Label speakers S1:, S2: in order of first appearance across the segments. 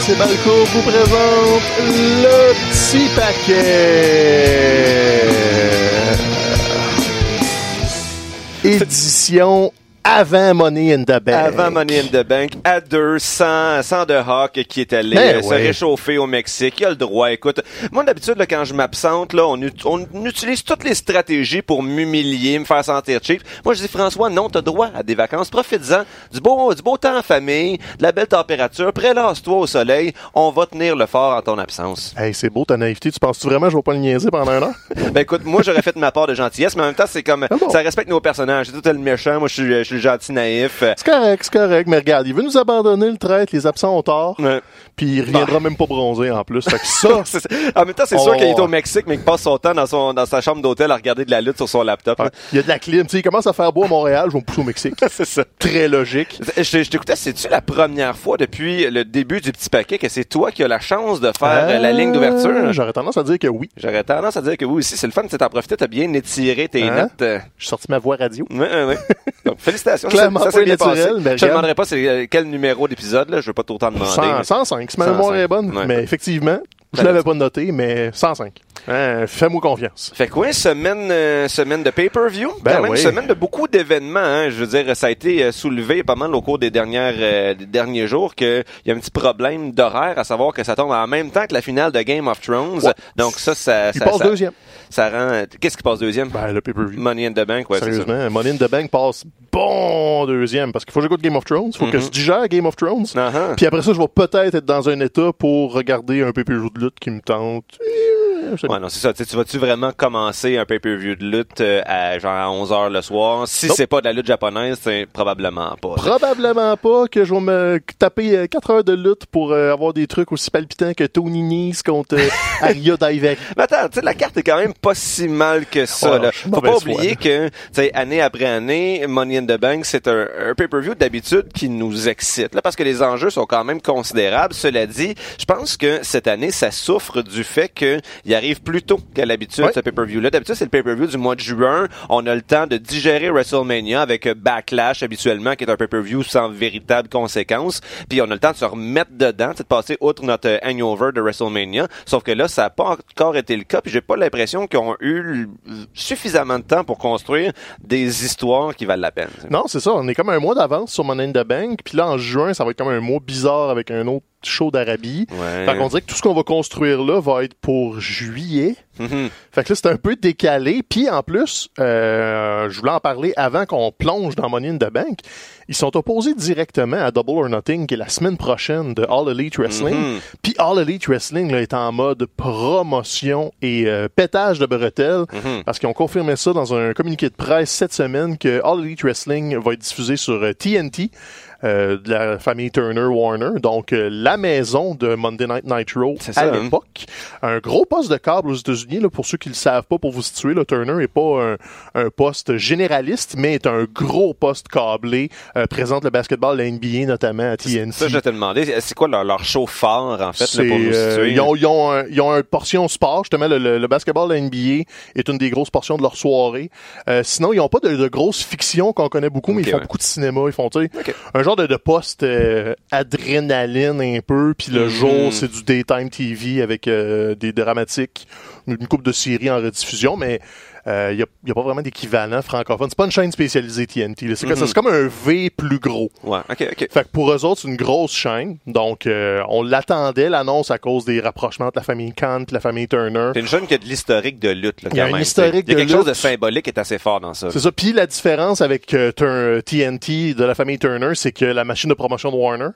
S1: RDS et Balco vous présente le petit paquet. Édition avant Money in the Bank.
S2: Avant Money in the Bank, à deux, sans, sans de Hawk qui est allé
S1: Ben
S2: euh, se réchauffer au Mexique. Il a le droit. Écoute, moi d'habitude, là, quand je m'absente, là, on, ut- on utilise toutes les stratégies pour m'humilier, me faire sentir cheap. Moi, je dis, François, non, t'as droit à des vacances. Profites-en. Du beau, du beau temps en famille, de la belle température. Prélasse-toi au soleil. On va tenir le fort en ton absence.
S1: Hey, c'est beau ta naïveté. Tu penses-tu vraiment que je vais pas le niaiser pendant un an?
S2: Ben écoute, moi j'aurais fait de ma part de gentillesse, mais en même temps c'est comme
S1: Ah bon?
S2: ça respecte nos personnages. C'est tout le méchant, moi je suis, je suis gentil naïf. Euh,
S1: C'est correct, c'est correct. Mais regarde, il veut nous abandonner le traître, les absents ont tort.
S2: Ouais.
S1: Puis il reviendra même pas bronzé en plus. Fait que ça,
S2: en même temps, c'est
S1: Oh.
S2: sûr qu'il est au Mexique, mais qu'il passe son temps dans, son, dans sa chambre d'hôtel à regarder de la lutte sur son laptop.
S1: ouais, il y a de la clim. Tu sais, il commence à faire beau à Montréal, je vais me pousser au Mexique.
S2: c'est ça.
S1: Très logique.
S2: Je, je t'écoutais, c'est-tu la première fois depuis le début du petit paquet que c'est toi qui as la chance de faire euh, la ligne d'ouverture?
S1: Euh, J'aurais tendance à dire que oui.
S2: J'aurais tendance à dire que oui aussi, c'est le fun, tu t'en profité, t'as bien étiré tes
S1: Hein?
S2: notes. euh.
S1: J'ai sorti ma voix radio.
S2: Ouais, ouais. Donc, félicitations.
S1: Clairement
S2: ça, ça
S1: pas naturel, mais
S2: Je
S1: regarde.
S2: demanderai pas c'est euh, quel numéro d'épisode, là. Je veux pas t'autant demander.
S1: 100,
S2: mais-
S1: 105, si ma mémoire
S2: 105,
S1: est bonne.
S2: ouais.
S1: Mais effectivement, je l'avais pas noté, mais 105. Hein, Fais-moi confiance.
S2: Fait quoi, semaine, euh, semaine de pay-per-view?
S1: Ben
S2: Quand même,
S1: oui.
S2: semaine de beaucoup d'événements. Hein. Je veux dire, ça a été euh, soulevé pas mal au cours des dernières euh, des derniers jours qu'il y a un petit problème d'horaire, à savoir que ça tombe en même temps que la finale de Game of Thrones.
S1: Ouais.
S2: Donc ça, ça,
S1: Il
S2: ça,
S1: passe
S2: ça,
S1: deuxième.
S2: ça rend. Qu'est-ce qui passe deuxième?
S1: Ben, le pay-per-view.
S2: Money in the Bank, ouais, ça.
S1: Sérieusement, Money in the Bank passe bon deuxième parce qu'il faut que j'écoute Game of Thrones, il faut que
S2: Mhm.
S1: je digère Game of Thrones.
S2: Uh-huh.
S1: Puis après ça, je vais peut-être être dans un état pour regarder un pay-per-view de lutte qui me tente. Euh.
S2: Ouais, non, c'est ça. Tu vas-tu vraiment commencer un pay-per-view de lutte euh, à genre à 11h le soir? Si
S1: Nope.
S2: c'est pas de la lutte japonaise, c'est probablement pas.
S1: Probablement pas que je vais me taper 4 heures de lutte pour euh, avoir des trucs aussi palpitants que Tony Nese contre euh, Aria Daivari.
S2: Mais attends, tu sais, la carte est quand même pas si mal que ça.
S1: Ouais,
S2: là.
S1: suis
S2: Faut pas oublier que, tu sais, année après année, Money in the Bank, c'est un, un pay-per-view d'habitude qui nous excite, là, parce que les enjeux sont quand même considérables. Cela dit, je pense que cette année, ça souffre du fait qu'il arrive plus tôt qu'à l'habitude, ce pay-per-view-là. D'habitude, c'est le pay-per-view du mois de juin. On a le temps de digérer WrestleMania avec euh, Backlash, habituellement, qui est un pay-per-view sans véritable conséquence. Puis on a le temps de se remettre dedans, de passer outre notre euh, hangover de WrestleMania. Sauf que là, ça n'a pas encore été le cas. Puis j'ai pas l'impression qu'ils ont eu suffisamment de temps pour construire des histoires qui valent la peine.
S1: Non, c'est ça. On est comme un mois d'avance sur Money in the Bank. Puis là, en juin, ça va être comme un mois bizarre avec un autre show d'Arabie.
S2: Ouais.
S1: Fait qu'on dirait que tout ce qu'on va construire là va être pour juillet.
S2: Mhm.
S1: Fait que là, c'est un peu décalé. Puis en plus, euh, je voulais en parler avant qu'on plonge dans Money in the Bank. Ils sont opposés directement à Double or Nothing, qui est la semaine prochaine de All Elite Wrestling.
S2: Mhm.
S1: Puis All Elite Wrestling là, est en mode promotion et euh, pétage de bretelles.
S2: Mhm.
S1: Parce qu'ils ont confirmé ça dans un communiqué de presse cette semaine que All Elite Wrestling va être diffusé sur euh, TNT. Euh, de la famille Turner Warner, donc euh, la maison de Monday Night Nitro à
S2: hein.
S1: l'époque. Un gros poste de câble aux États-Unis, là, pour ceux qui le savent pas, pour vous situer, là, Turner est pas un, un poste généraliste, mais est un gros poste câblé, euh, présente le basketball, la NBA notamment à TNT.
S2: Ça, je te demander, c'est quoi leur, leur show fort, en fait, là, pour nous
S1: euh,
S2: situer?
S1: ils, ont, ils, ont un- ils ont une portion sport, justement, le, le, le basketball la NBA est une des grosses portions de leur soirée. Euh, sinon, ils n'ont pas de, de grosses fictions qu'on connaît beaucoup, mais ils font
S2: ouais.
S1: beaucoup de cinéma. Ils font, tu sais,
S2: Ok.
S1: un genre de, de poste euh, adrénaline un peu, puis le
S2: Mhm.
S1: jour, c'est du daytime TV avec euh, des dramatiques, une coupe de séries en rediffusion, mais Il n'y a, pas vraiment d'équivalent francophone. C'est pas une chaîne spécialisée TNT. C'est mm comme un V plus gros.
S2: Ouais, ok, ok.
S1: Fait que pour eux autres, c'est une grosse chaîne. Donc, euh, on l'attendait, l'annonce, à cause des rapprochements de la famille Kant, la famille Turner.
S2: C'est une chaîne qui a de l'historique de lutte, là, quand
S1: Il y a
S2: même.
S1: un historique
S2: Il y a
S1: de
S2: quelque chose de symbolique qui est assez fort dans ça.
S1: C'est ça. Puis la différence avec euh, TNT de la famille Turner, c'est que la machine de promotion de Warner,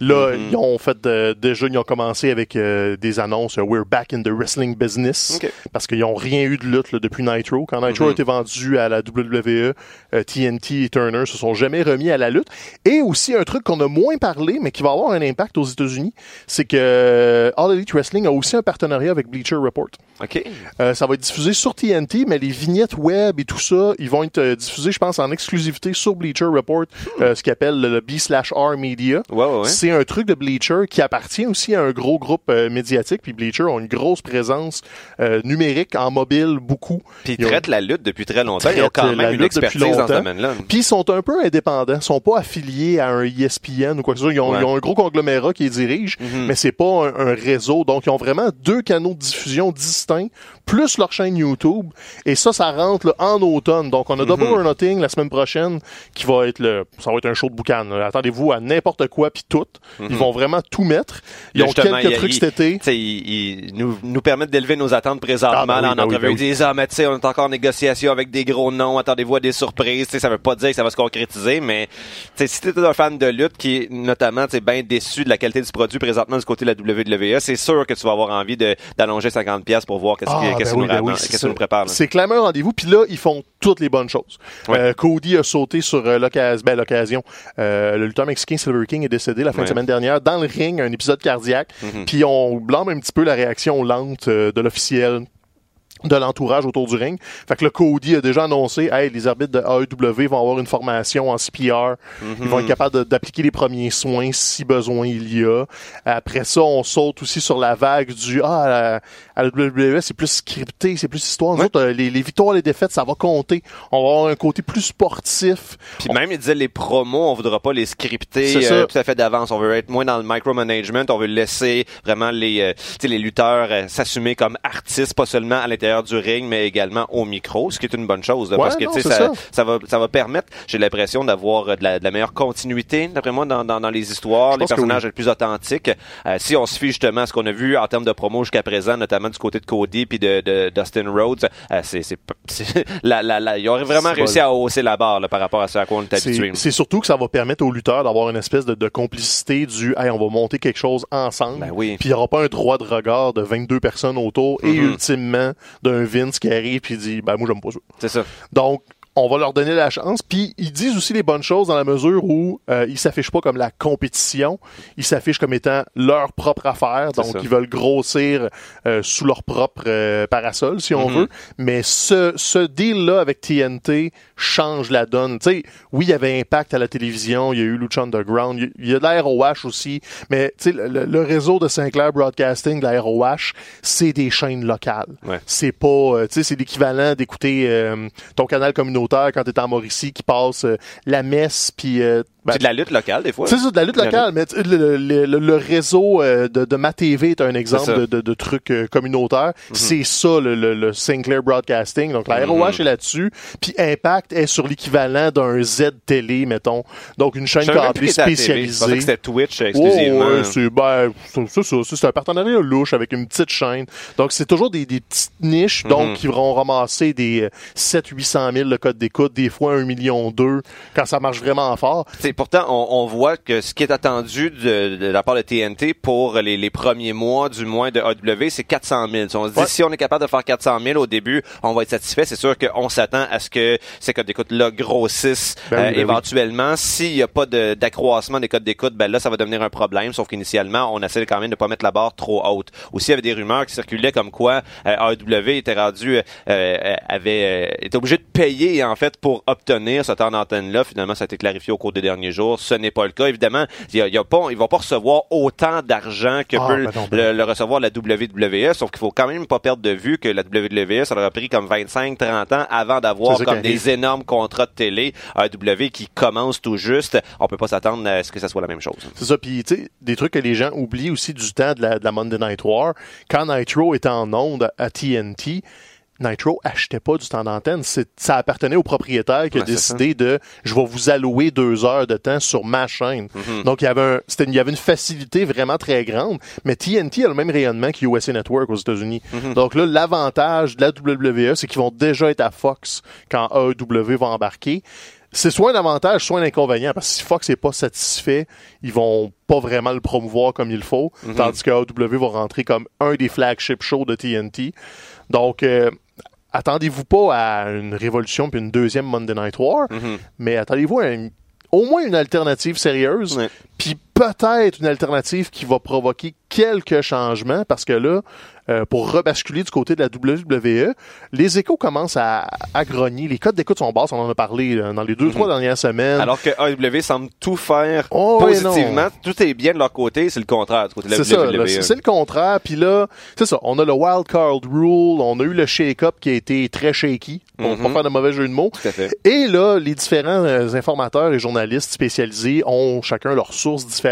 S1: là,
S2: Mhm.
S1: ils ont fait euh, déjà, ils ont commencé avec euh, des annonces euh, We're back in the wrestling business. Parce qu'ils n'ont rien eu de lutte là, depuis Nitro. Quand Nitro
S2: Mhm.
S1: a été vendu à la WWE, euh, TNT et Turner se sont jamais remis à la lutte. Et aussi un truc qu'on a moins parlé, mais qui va avoir un impact aux États-Unis, c'est que euh, All Elite Wrestling a aussi un partenariat avec Bleacher Report.
S2: OK.
S1: Euh, ça va être diffusé sur TNT, mais les vignettes web et tout ça, ils vont être euh, diffusés, je pense, en exclusivité sur Bleacher Report, euh, ce qu'ils appelle le B slash R Media.
S2: Ouais, ouais, ouais.
S1: C'est un truc de Bleacher qui appartient aussi à un gros groupe euh, médiatique, puis Bleacher ont une grosse présence euh, numérique en mobile, beaucoup.
S2: Puis ils traitent la lutte depuis très longtemps. Ils ont quand même une
S1: lutte depuis
S2: expertise dans ce
S1: longtemps.
S2: domaine-là.
S1: Puis ils sont un peu indépendants, ils sont pas affiliés à un ESPN ou quoi que ce soit. Ils ont,
S2: Ouais.
S1: ils ont un gros conglomérat qui les dirige,
S2: Mhm.
S1: mais c'est pas un, un réseau. Donc ils ont vraiment deux canaux de diffusion distincts, plus leur chaîne YouTube. Et ça, ça rentre là, en automne. Donc on a Double
S2: Mhm.
S1: or Nothing la semaine prochaine, qui va être le, ça va être un show de boucan. Attendez-vous à n'importe quoi puis tout. Ils vont vraiment tout mettre. Ils ont
S2: Mhm.
S1: quelques trucs cet été.
S2: Ils, ils nous, nous permettent d'élever nos attentes présentement
S1: Ah, ben oui,
S2: en
S1: ben oui, ben
S2: Ils disent, ah, mais tu sais, on est encore en négociation avec des gros noms, attendez-vous à des surprises. Tu sais, ça veut pas dire que ça va se concrétiser, mais tu si t'es un fan de lutte qui est notamment, tu bien déçu de la qualité du produit présentement du côté de la WWE, c'est sûr que tu vas avoir envie d'allonger 50 pièces pour voir qu'est-ce
S1: Ah,
S2: qui,
S1: ben
S2: qu'est-ce
S1: oui, ben
S2: nous,
S1: oui,
S2: prépare.
S1: C'est clairement un rendez-vous. Puis là, ils font toutes les bonnes choses. Euh, Cody a sauté sur euh, l'occasion. Ben. Euh, le lutteur mexicain Silver King est décédé la fin de semaine dernière dans le ring, un épisode cardiaque.
S2: Mhm.
S1: Puis on blâme un petit peu la réaction lente euh, de l'officiel de l'entourage autour du ring. Fait que le Cody a déjà annoncé, hey, les arbitres de AEW vont avoir une formation en CPR. Ils vont être capables d'appliquer les premiers soins si besoin il y a. Après ça, on saute aussi sur la vague du, ah, à la, WWE, c'est plus scripté, c'est plus histoire. Nous autres, euh, les, les victoires, les défaites, ça va compter. On va avoir un côté plus sportif.
S2: Puis même, il disait les promos, on voudra pas les scripter euh, tout à fait d'avance. On veut être moins dans le micromanagement. On veut laisser vraiment les, euh, les lutteurs euh, s'assumer comme artistes, pas seulement à l'intérieur du ring, mais également au micro, ce qui est une bonne chose. là,
S1: Ouais,
S2: parce que
S1: non,
S2: ça,
S1: ça.
S2: ça va, ça va permettre, j'ai l'impression d'avoir euh, de la, de la meilleure continuité, d'après moi, dans, dans, dans les histoires,
S1: Je
S2: les personnages
S1: oui.
S2: être plus authentiques. Euh, si on se fie justement à ce qu'on a vu en termes de promo jusqu'à présent, notamment du côté de Cody puis de, de Dustin Rhodes, euh, c'est, la, la, la, ils auraient vraiment réussi à hausser la barre là, par rapport à ce à quoi on est habitué.
S1: C'est surtout que ça va permettre aux lutteurs d'avoir une espèce de, de complicité du hey, on va monter quelque chose ensemble.
S2: Ben oui.
S1: Puis il n'y aura pas un droit de regard de 22 personnes autour et
S2: Mhm.
S1: ultimement d'un Vince qui arrive puis dit ben moi j'aime pas ça.
S2: C'est ça.
S1: Donc on va leur donner la chance. Puis ils disent aussi les bonnes choses dans la mesure où euh, ils s'affichent pas comme la compétition, ils s'affichent comme étant leur propre affaire. Donc ils veulent grossir euh, sous leur propre euh, parasol, si on
S2: Mhm.
S1: veut. Mais ce, ce deal-là avec TNT change la donne. Tu sais, oui, il y avait Impact à la télévision, il y a eu Lucha Underground, il y a- de la ROH aussi, mais tu sais, le, le- réseau de Sinclair Broadcasting, de la ROH, c'est des chaînes locales.
S2: Ouais.
S1: C'est pas, tu sais, c'est l'équivalent d'écouter ton canal communautaire quand t'es en Mauricie qui passe euh, la messe, puis euh, ben,
S2: c'est de la lutte locale, des fois.
S1: c'est ça, de la lutte locale, mais le, le- le- le réseau euh, de, de ma TV est un exemple de, de, de truc euh, communautaire. C'est ça, le, le, le Sinclair Broadcasting. Donc, la
S2: Mhm.
S1: ROH est là-dessus. Puis Impact est sur l'équivalent d'un Z Télé, mettons. Donc, une chaîne câblée spécialisée.
S2: c'était Twitch euh,
S1: Oh,
S2: exclusivement.
S1: ouais, c'est ben, ça, c'est un partenariat louche avec une petite chaîne. Donc c'est toujours des, des petites niches
S2: Mhm.
S1: donc qui vont ramasser des 7 800 000 le code d'écoute, des fois 1 million 2 quand ça marche vraiment fort.
S2: Pourtant, on, on voit que ce qui est attendu de, de la part de TNT pour les, les premiers mois, du moins de AW, c'est 400 000. Si on se dit,
S1: Ouais.
S2: si on est capable de faire 400 000 au début, on va être satisfait. C'est sûr qu'on s'attend à ce que ces codes d'écoute-là grossissent
S1: Ben oui,
S2: euh,
S1: ben oui.
S2: éventuellement. S'il n'y a pas de- d'accroissement des codes d'écoute, ben là, ça va devenir un problème. Sauf qu'initialement, on essaie quand même de pas mettre la barre trop haute. Aussi, il y avait des rumeurs qui circulaient comme quoi euh, AEW était rendu, euh, euh, avait euh, était obligé de payer en fait pour obtenir ce temps d'antenne-là. Finalement, ça a été clarifié au cours des derniers jours. Ce n'est pas le cas. Évidemment, il y a, y a pas, ils vont pas recevoir autant d'argent que
S1: Ah,
S2: peut
S1: ben non, ben
S2: le, le recevoir la WWE. Sauf qu'il faut quand même pas perdre de vue que la WWE, ça leur a pris comme 25-30 ans avant d'avoir comme
S1: arrive.
S2: des énormes contrats de télé. AEW qui commence tout juste. On peut pas s'attendre à ce que ça soit la même chose.
S1: C'est ça. Puis, tu sais, des trucs que les gens oublient aussi du temps de la, de la Monday Night War. Quand Nitro était en onde à TNT, Nitro achetait pas du temps d'antenne. Ça appartenait au propriétaire qui a
S2: Ouais,
S1: décidé de je vais vous allouer deux heures de temps sur ma chaîne.
S2: Mhm.
S1: Donc il y avait un, il y avait une facilité vraiment très grande. Mais TNT a le même rayonnement que USA Network aux États-Unis.
S2: Mhm.
S1: Donc là, l'avantage de la WWE, c'est qu'ils vont déjà être à Fox quand AEW va embarquer. C'est soit un avantage, soit un inconvénient, parce que si Fox n'est pas satisfait, ils vont pas vraiment le promouvoir comme il faut,
S2: Mhm.
S1: tandis que AEW va rentrer comme un des flagship shows de TNT. Donc, euh, attendez-vous pas à une révolution puis une deuxième Monday Night War,
S2: Mhm.
S1: mais attendez-vous à une- au moins une alternative sérieuse, puis peut-être une alternative qui va provoquer quelques changements, parce que là, euh, pour rebasculer du côté de la WWE, les échos commencent à, à grogner. Les codes d'écoute sont basses, on en a parlé euh, dans les deux, trois dernières semaines.
S2: Alors que AEW semble tout faire
S1: Oh,
S2: positivement. Tout est bien de leur côté, c'est le contraire du côté de la
S1: C'est ça,
S2: WWE.
S1: c'est le contraire. Puis là, c'est ça, on a le wild card rule, on a eu le shake-up qui a été très shaky, pour
S2: Mhm.
S1: pas faire de mauvais jeu de mots.
S2: Tout à fait.
S1: Et là, les différents euh, informateurs et journalistes spécialisés ont chacun leurs sources différentes.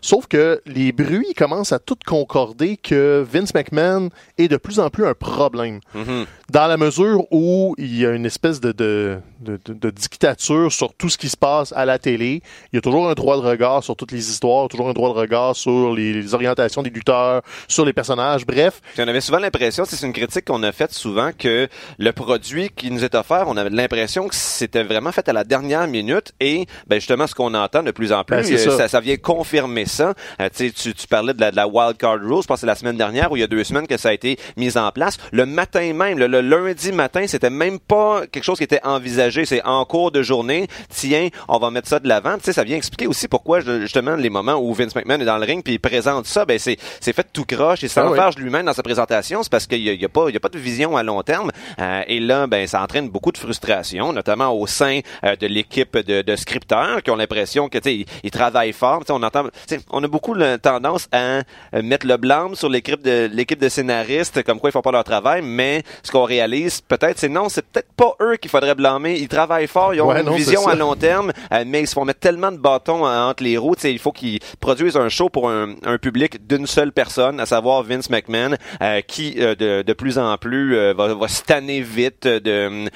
S1: Sauf que les bruits commencent à tout concorder que Vince McMahon est de plus en plus un problème.
S2: Mhm.
S1: Dans la mesure où il y a une espèce de, de, de, de- dictature sur tout ce qui se passe à la télé. Il y a toujours un droit de regard sur toutes les histoires, toujours un droit de regard sur les, les orientations des lutteurs, sur les personnages. Bref,
S2: Puis on avait souvent l'impression, c'est une critique qu'on a faite souvent, que le produit qui nous est offert, on avait l'impression que c'était vraiment fait à la dernière minute et ben justement ce qu'on entend de plus en plus,
S1: Ben,
S2: euh,
S1: ça.
S2: ça. ça vient confirmer ça. Euh, tu, tu parlais de la, de la wild card rule, je pense que c'est la semaine dernière ou il y a deux semaines que ça a été mis en place. Le matin même, le, le lundi matin, c'était même pas quelque chose qui était envisagé. C'est en cours de journée, tiens, on va mettre ça de l'avant. Tu sais, ça vient expliquer aussi pourquoi justement les moments où Vince McMahon est dans le ring puis il présente ça, ben c'est c'est fait tout croche et
S1: Ah oui.
S2: s'enfarge lui-même dans sa présentation, c'est parce qu'il y y a pas il y a pas de vision à long terme. Euh, et là, ben ça entraîne beaucoup de frustration, notamment au sein euh, de l'équipe de, de scripteurs qui ont l'impression que tu sais ils, ils travaillent fort. Tu sais, on entend, tu sais, on a beaucoup la tendance à euh, mettre le blâme sur l'équipe de l'équipe de scénaristes, comme quoi ils font pas leur travail, mais ce qu'on réalise peut-être, c'est non, c'est peut-être pas eux qu'il faudrait blâmer. Ils travaillent fort, ils ont
S1: Ouais,
S2: une
S1: non,
S2: vision à long terme, euh, mais ils se font mettre tellement de bâtons euh, entre les roues. Tu sais, il faut qu'ils produisent un show pour un, un public d'une seule personne, à savoir Vince McMahon, euh, qui de, de plus en plus va, va se tanner vite de,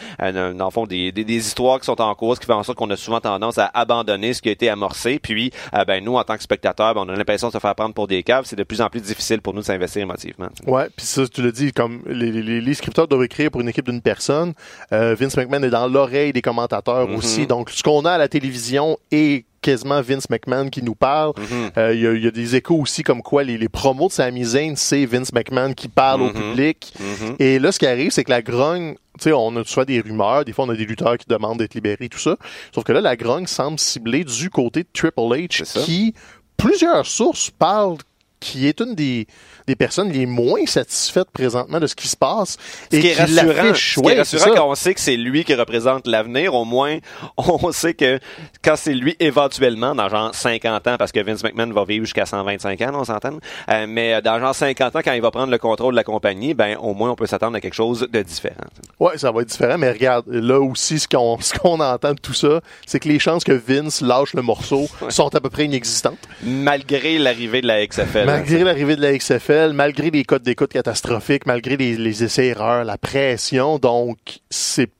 S2: dans le fond, des, des, des histoires qui sont en cours, ce qui fait en sorte qu'on a souvent tendance à abandonner ce qui a été amorcé. Puis, ben nous, en tant que spectateurs, ben, on a l'impression de se faire prendre pour des caves. C'est de plus en plus difficile pour nous de s'investir émotivement.
S1: Ouais, puis ça, tu l'as dit, comme les, les, les scripteurs doivent écrire pour une équipe d'une personne. Euh, Vince McMahon est dans l'oreille des commentateurs
S2: Mhm.
S1: aussi. Donc, ce qu'on a à la télévision est quasiment Vince McMahon qui nous parle.
S2: Mhm.
S1: Euh, Il y, a, il y a des échos aussi comme quoi les, les promos de Sami Zayn, c'est Vince McMahon qui parle au
S2: Mhm.
S1: public. Et là, ce qui arrive, c'est que la grogne, tu sais, on a soit des rumeurs, des fois on a des lutteurs qui demandent d'être libérés, tout ça. Sauf que là, la grogne semble cibler du côté de Triple H, qui, plusieurs sources parlent qui est une des, des personnes les moins satisfaites présentement de ce qui se passe.
S2: Ce
S1: et
S2: qui est rassurant, ce qui est rassurant quand on sait que c'est lui qui représente l'avenir, au moins on sait que quand c'est lui éventuellement dans genre 50 ans parce que Vince McMahon va vivre jusqu'à 125 ans, on s'entend. Euh, mais dans genre 50 ans quand il va prendre le contrôle de la compagnie, ben au moins on peut s'attendre à quelque chose de différent.
S1: Ouais, ça va être différent, mais regarde, là aussi, ce qu'on ce qu'on entend de tout ça, c'est que les chances que Vince lâche le morceau sont à peu près inexistantes.
S2: Malgré l'arrivée de la XFL.
S1: Malgré l'arrivée de la XFL, malgré les codes d'écoute catastrophiques, malgré les, les essais-erreurs, la pression, donc c'est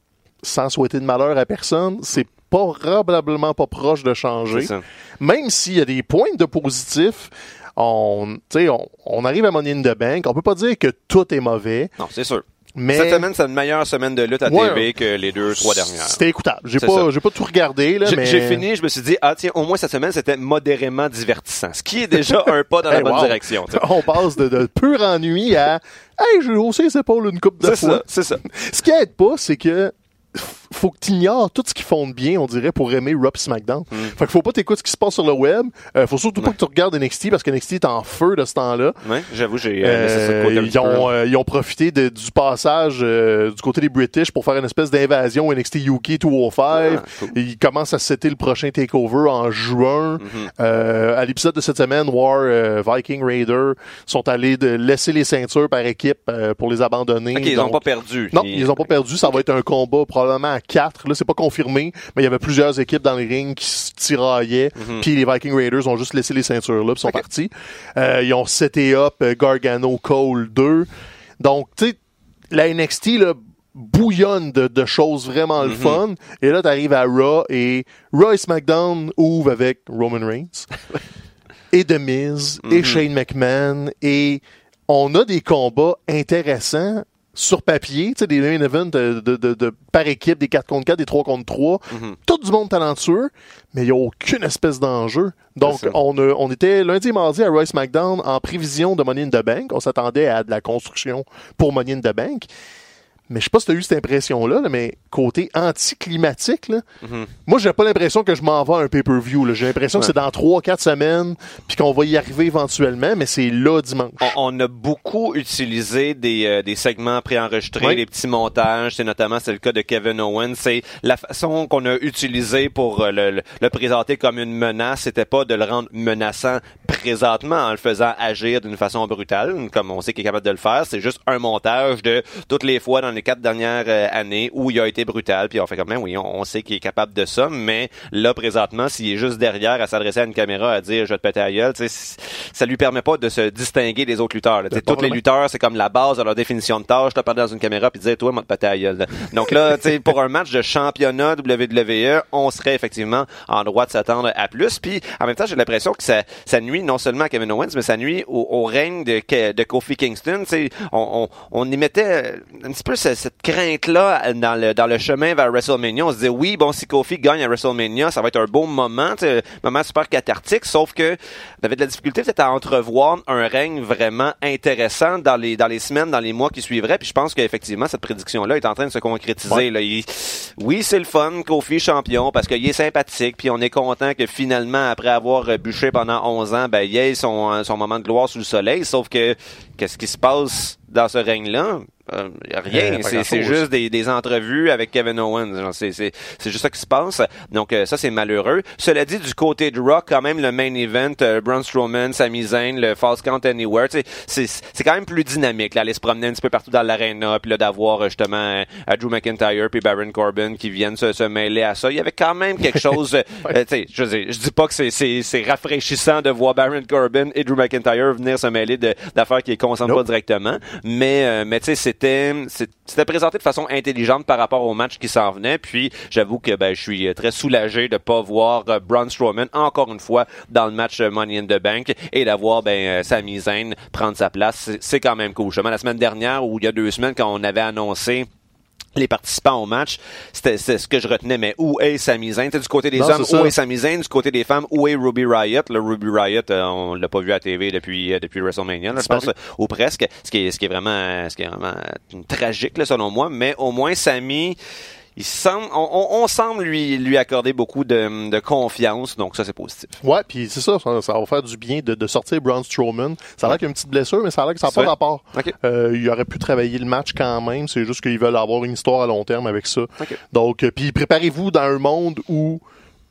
S1: sans souhaiter de malheur à personne, c'est probablement pas proche de changer. Même s'il y a des points de positifs, on, on, on arrive à in the Bank, on peut pas dire que tout est mauvais,
S2: Non, c'est sûr.
S1: Mais
S2: Cette semaine, c'est une meilleure semaine de lutte à
S1: Ouais.
S2: TV que les deux, trois dernières.
S1: c'était écoutable. J'ai
S2: C'est
S1: pas, j'ai pas tout regardé là,
S2: J'ai
S1: mais
S2: j'ai fini, je me suis dit, ah tiens, au moins cette semaine, c'était modérément divertissant. Ce qui est déjà un pas dans la bonne
S1: wow.
S2: direction.
S1: on passe de, de pur ennui à Hey, j'ai haussé les épaules une coupe de
S2: C'est
S1: fois.
S2: ça, c'est ça.
S1: Ce qui aide pas, c'est que faut que tu ignores tout ce qu'ils font de bien, on dirait, pour aimer Rob SmackDown. Fait qu'il faut pas t'écouter ce qui se passe sur le web. Euh, faut surtout pas
S2: Mm. Ouais.
S1: que tu regardes NXT parce que NXT est en feu de ce temps-là.
S2: Ouais, j'avoue, j'ai euh,
S1: Euh, ils, ont, euh, ils ont profité de- du passage euh, du côté des British pour faire une espèce d'invasion NXT UK 205.
S2: Ah, cool.
S1: Ils commencent à setter le prochain takeover en juin. Euh, à l'épisode de cette semaine, War Viking Raider sont allés de laisser les ceintures par équipe euh, pour les abandonner.
S2: Ok, ils ont
S1: Donc,
S2: pas perdu.
S1: non, ils ont pas perdu. Ça va être un combat probablement à quatre. Là, c'est pas confirmé, mais il y avait plusieurs équipes dans le ring qui se tiraillaient. Puis les Viking Raiders ont juste laissé les ceintures là, puis sont
S2: Mhm.
S1: Partis. Euh, ils ont seté up euh, Gargano Cole 2. Donc, tu sais, la NXT, là, bouillonne de, de choses vraiment le
S2: Mhm.
S1: fun. Et là, t'arrives à Raw et Raw et SmackDown ouvrent avec Roman Reigns et The Miz et
S2: Mhm.
S1: Shane McMahon et on a des combats intéressants sur papier, tu sais, des main events de, de, de, de- par équipe, des 4 contre 4, des 3 contre 3,
S2: Mhm.
S1: tout du monde talentueux, mais il n'y a aucune espèce d'enjeu. Donc, on, a- on était lundi et mardi à Royce McDown en prévision de Money in the Bank. On s'attendait à de la construction pour Money in the Bank. Mais je sais pas si tu as eu cette impression-là, là, mais côté anticlimatique, là,
S2: Mhm.
S1: moi, j'ai pas l'impression que je m'en vais à un pay-per-view. J'ai l'impression que c'est dans 3-4 semaines, puis qu'on va y arriver éventuellement, mais c'est là dimanche.
S2: On, on a beaucoup utilisé des, euh, des segments préenregistrés,
S1: Oui.
S2: des petits montages. C'est notamment c'est le cas de Kevin Owens. C'est la façon qu'on a utilisé pour euh, le, le- le présenter comme une menace. C'était pas de le rendre menaçant présentement en le faisant agir d'une façon brutale, comme on sait qu'il est capable de le faire. C'est juste un montage de toutes les fois dans les quatre dernières euh, années où il a été brutal. Puis on fait comme même, oui, on, on sait qu'il est capable de ça, mais là présentement, s'il est juste derrière à s'adresser à une caméra à dire je vais te péter à gueule, ça lui permet pas de se distinguer des autres lutteurs. là. Tous les lutteurs, c'est comme la base de leur définition de tâche. Je te parler dans une caméra puis dire toi, moi te péter à gueule. Donc là, pour un match de championnat WWE, on serait effectivement en droit de s'attendre à plus. Puis en même temps, j'ai l'impression que ça, ça nuit non seulement à Kevin Owens, mais ça nuit au, au règne de, Kofi Kingston. On, on, on y mettait un petit peu ce- cette crainte-là dans le, dans le chemin vers WrestleMania. On se disait, oui, bon, si Kofi gagne à WrestleMania, ça va être un beau moment, un moment super cathartique, sauf que on avait de la difficulté peut-être à entrevoir un règne vraiment intéressant dans les, dans les semaines, dans les mois qui suivraient. Puis je pense qu'effectivement, cette prédiction-là est en train de se concrétiser.
S1: Ouais.
S2: Là. Il- oui, c'est le fun, Kofi champion, parce qu'il est sympathique, puis on est content que finalement, après avoir euh, bûché pendant 11 ans, ben, il ait son, euh, son moment de gloire sous le soleil. Sauf que, qu'est-ce qui se passe dans ce règne-là? Euh, rien,
S1: Euh,
S2: c'est juste des, des entrevues avec Kevin Owens. C'est c'est- c'est juste ça qui se passe. Donc euh, ça, c'est malheureux. Cela dit, du côté de Rock, quand même, le main event, euh, Braun Strowman, Sami Zayn, le False Count Anywhere, c'est c'est quand même plus dynamique. Là, aller se promener un petit peu partout dans l'arena, puis là, d'avoir euh, justement euh, Drew McIntyre puis Baron Corbin qui viennent se, se mêler à ça. Il y avait quand même quelque chose... sais, je, dis pas que c'est- c'est c'est rafraîchissant de voir Baron Corbin et Drew McIntyre venir se mêler d'affaires qui ne concernent
S1: Nope.
S2: pas directement. Mais, euh, mais tu sais, c'est- c'était présenté de façon intelligente par rapport au match qui s'en venait. Puis j'avoue que ben, je suis très soulagé de pas voir euh, Braun Strowman encore une fois dans le match euh, Money in the Bank et d'avoir ben, euh, Sami Zayn prendre sa place. C'est- C'est quand même cool. Justement, la semaine dernière ou il y a deux semaines quand on avait annoncé les participants au match, c'était ce que je retenais, mais où est Sami Zayn? Du côté des
S1: Non,
S2: hommes, où est Sami Zayn? Du côté des femmes, où est Ruby Riot? Le Ruby Riot, euh, on l'a pas vu à TV depuis, euh, depuis WrestleMania, là, je pense, euh, ou presque, ce qui est, ce qui est vraiment, ce qui est vraiment euh, tragique, là, selon moi, mais au moins Sami, il semble, on, on- on semble lui, lui accorder beaucoup de, de confiance, donc ça c'est positif.
S1: Ouais, puis c'est ça, ça, ça va faire du bien de, de sortir Braun Strowman. Ça a l'air qu'il y a une petite blessure, mais ça a l'air que ça n'a pas rapport.
S2: Ok.
S1: Euh, il aurait pu travailler le match quand même, c'est juste qu'ils veulent avoir une histoire à long terme avec ça.
S2: Ok.
S1: Donc, euh, puis préparez-vous dans un monde où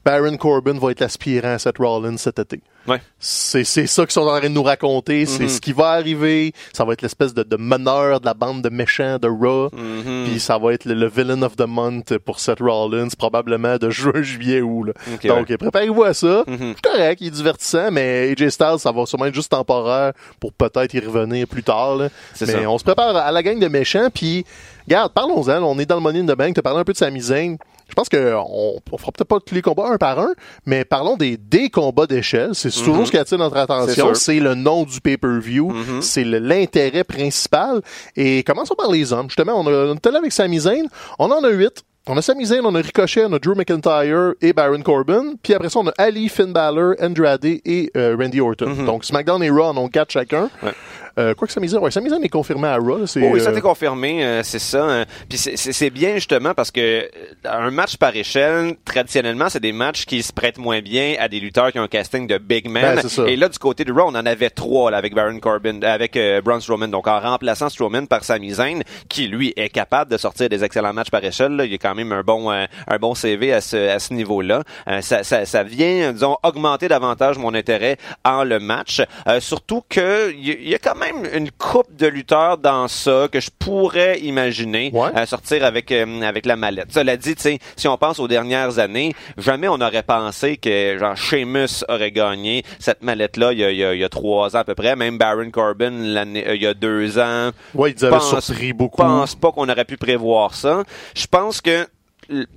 S1: Baron Corbin va être l'aspirant à Seth Rollins cet été.
S2: Ouais.
S1: C'est c'est ça qu'ils sont en train de nous raconter, c'est
S2: Mhm.
S1: ce qui va arriver. Ça va être l'espèce de, de meneur de la bande de méchants de Raw.
S2: Mhm.
S1: Puis ça va être le, le villain of the month pour Seth Rollins, probablement de juin, juillet, août. Là.
S2: Ok,
S1: Donc, préparez-vous à ça.
S2: Mhm.
S1: C'est correct, il est divertissant, mais AJ Styles, ça va sûrement être juste temporaire pour peut-être y revenir plus tard. là.
S2: C'est
S1: Mais
S2: ça.
S1: on se prépare à la gang de méchants, puis regarde, parlons-en. On est dans le Money in the Bank, t'as parlé un peu de Sami Zayn. Je pense que on, fera peut-être pas tous les combats un par un, mais parlons des des combats d'échelle. C'est toujours ce qui attire notre attention.
S2: Mhm. C'est
S1: le nom du pay-per-view.
S2: Mhm.
S1: C'est l'intérêt principal. Et commençons par les hommes. Justement, on, a, on était là avec Sami Zayn. On en a huit. On a Sami Zayn, on a Ricochet, on a Drew McIntyre et Baron Corbin. Puis après ça, on a Ali, Finn Balor, Andrade et euh, Randy Orton.
S2: Mhm.
S1: Donc SmackDown et Raw en ont quatre chacun.
S2: Ouais.
S1: Euh, quoi que Sami Zayn, ouais, Sami Zayn est confirmé à Raw.
S2: Oh oui, ça
S1: euh,
S2: t'est confirmé, euh, c'est ça. hein. Puis c'est- bien justement parce que un match par échelle, traditionnellement, c'est des matchs qui se prêtent moins bien à des lutteurs qui ont un casting de big man.
S1: Ben.
S2: Et là, du côté de Raw, on en avait trois là, avec Baron Corbin, avec euh, Braun Strowman. Donc en remplaçant Strowman par Sami Zayn, qui lui est capable de sortir des excellents matchs par échelle. là. Il est quand quand même un bon, un bon CV à ce, à ce niveau-là. ça, ça, ça vient, disons, augmenter davantage mon intérêt en le match. surtout que il y, a quand même une coupe de lutteurs dans ça que je pourrais imaginer sortir avec avec la mallette. Cela dit, si on pense aux dernières années, jamais on aurait pensé que genre Sheamus aurait gagné cette mallette-là il, il, y a trois ans à peu près. Même Baron Corbin l'année, il y a deux ans.
S1: Ouais, ils avaient surpris beaucoup.
S2: Je pense pas qu'on aurait pu prévoir ça. Je pense que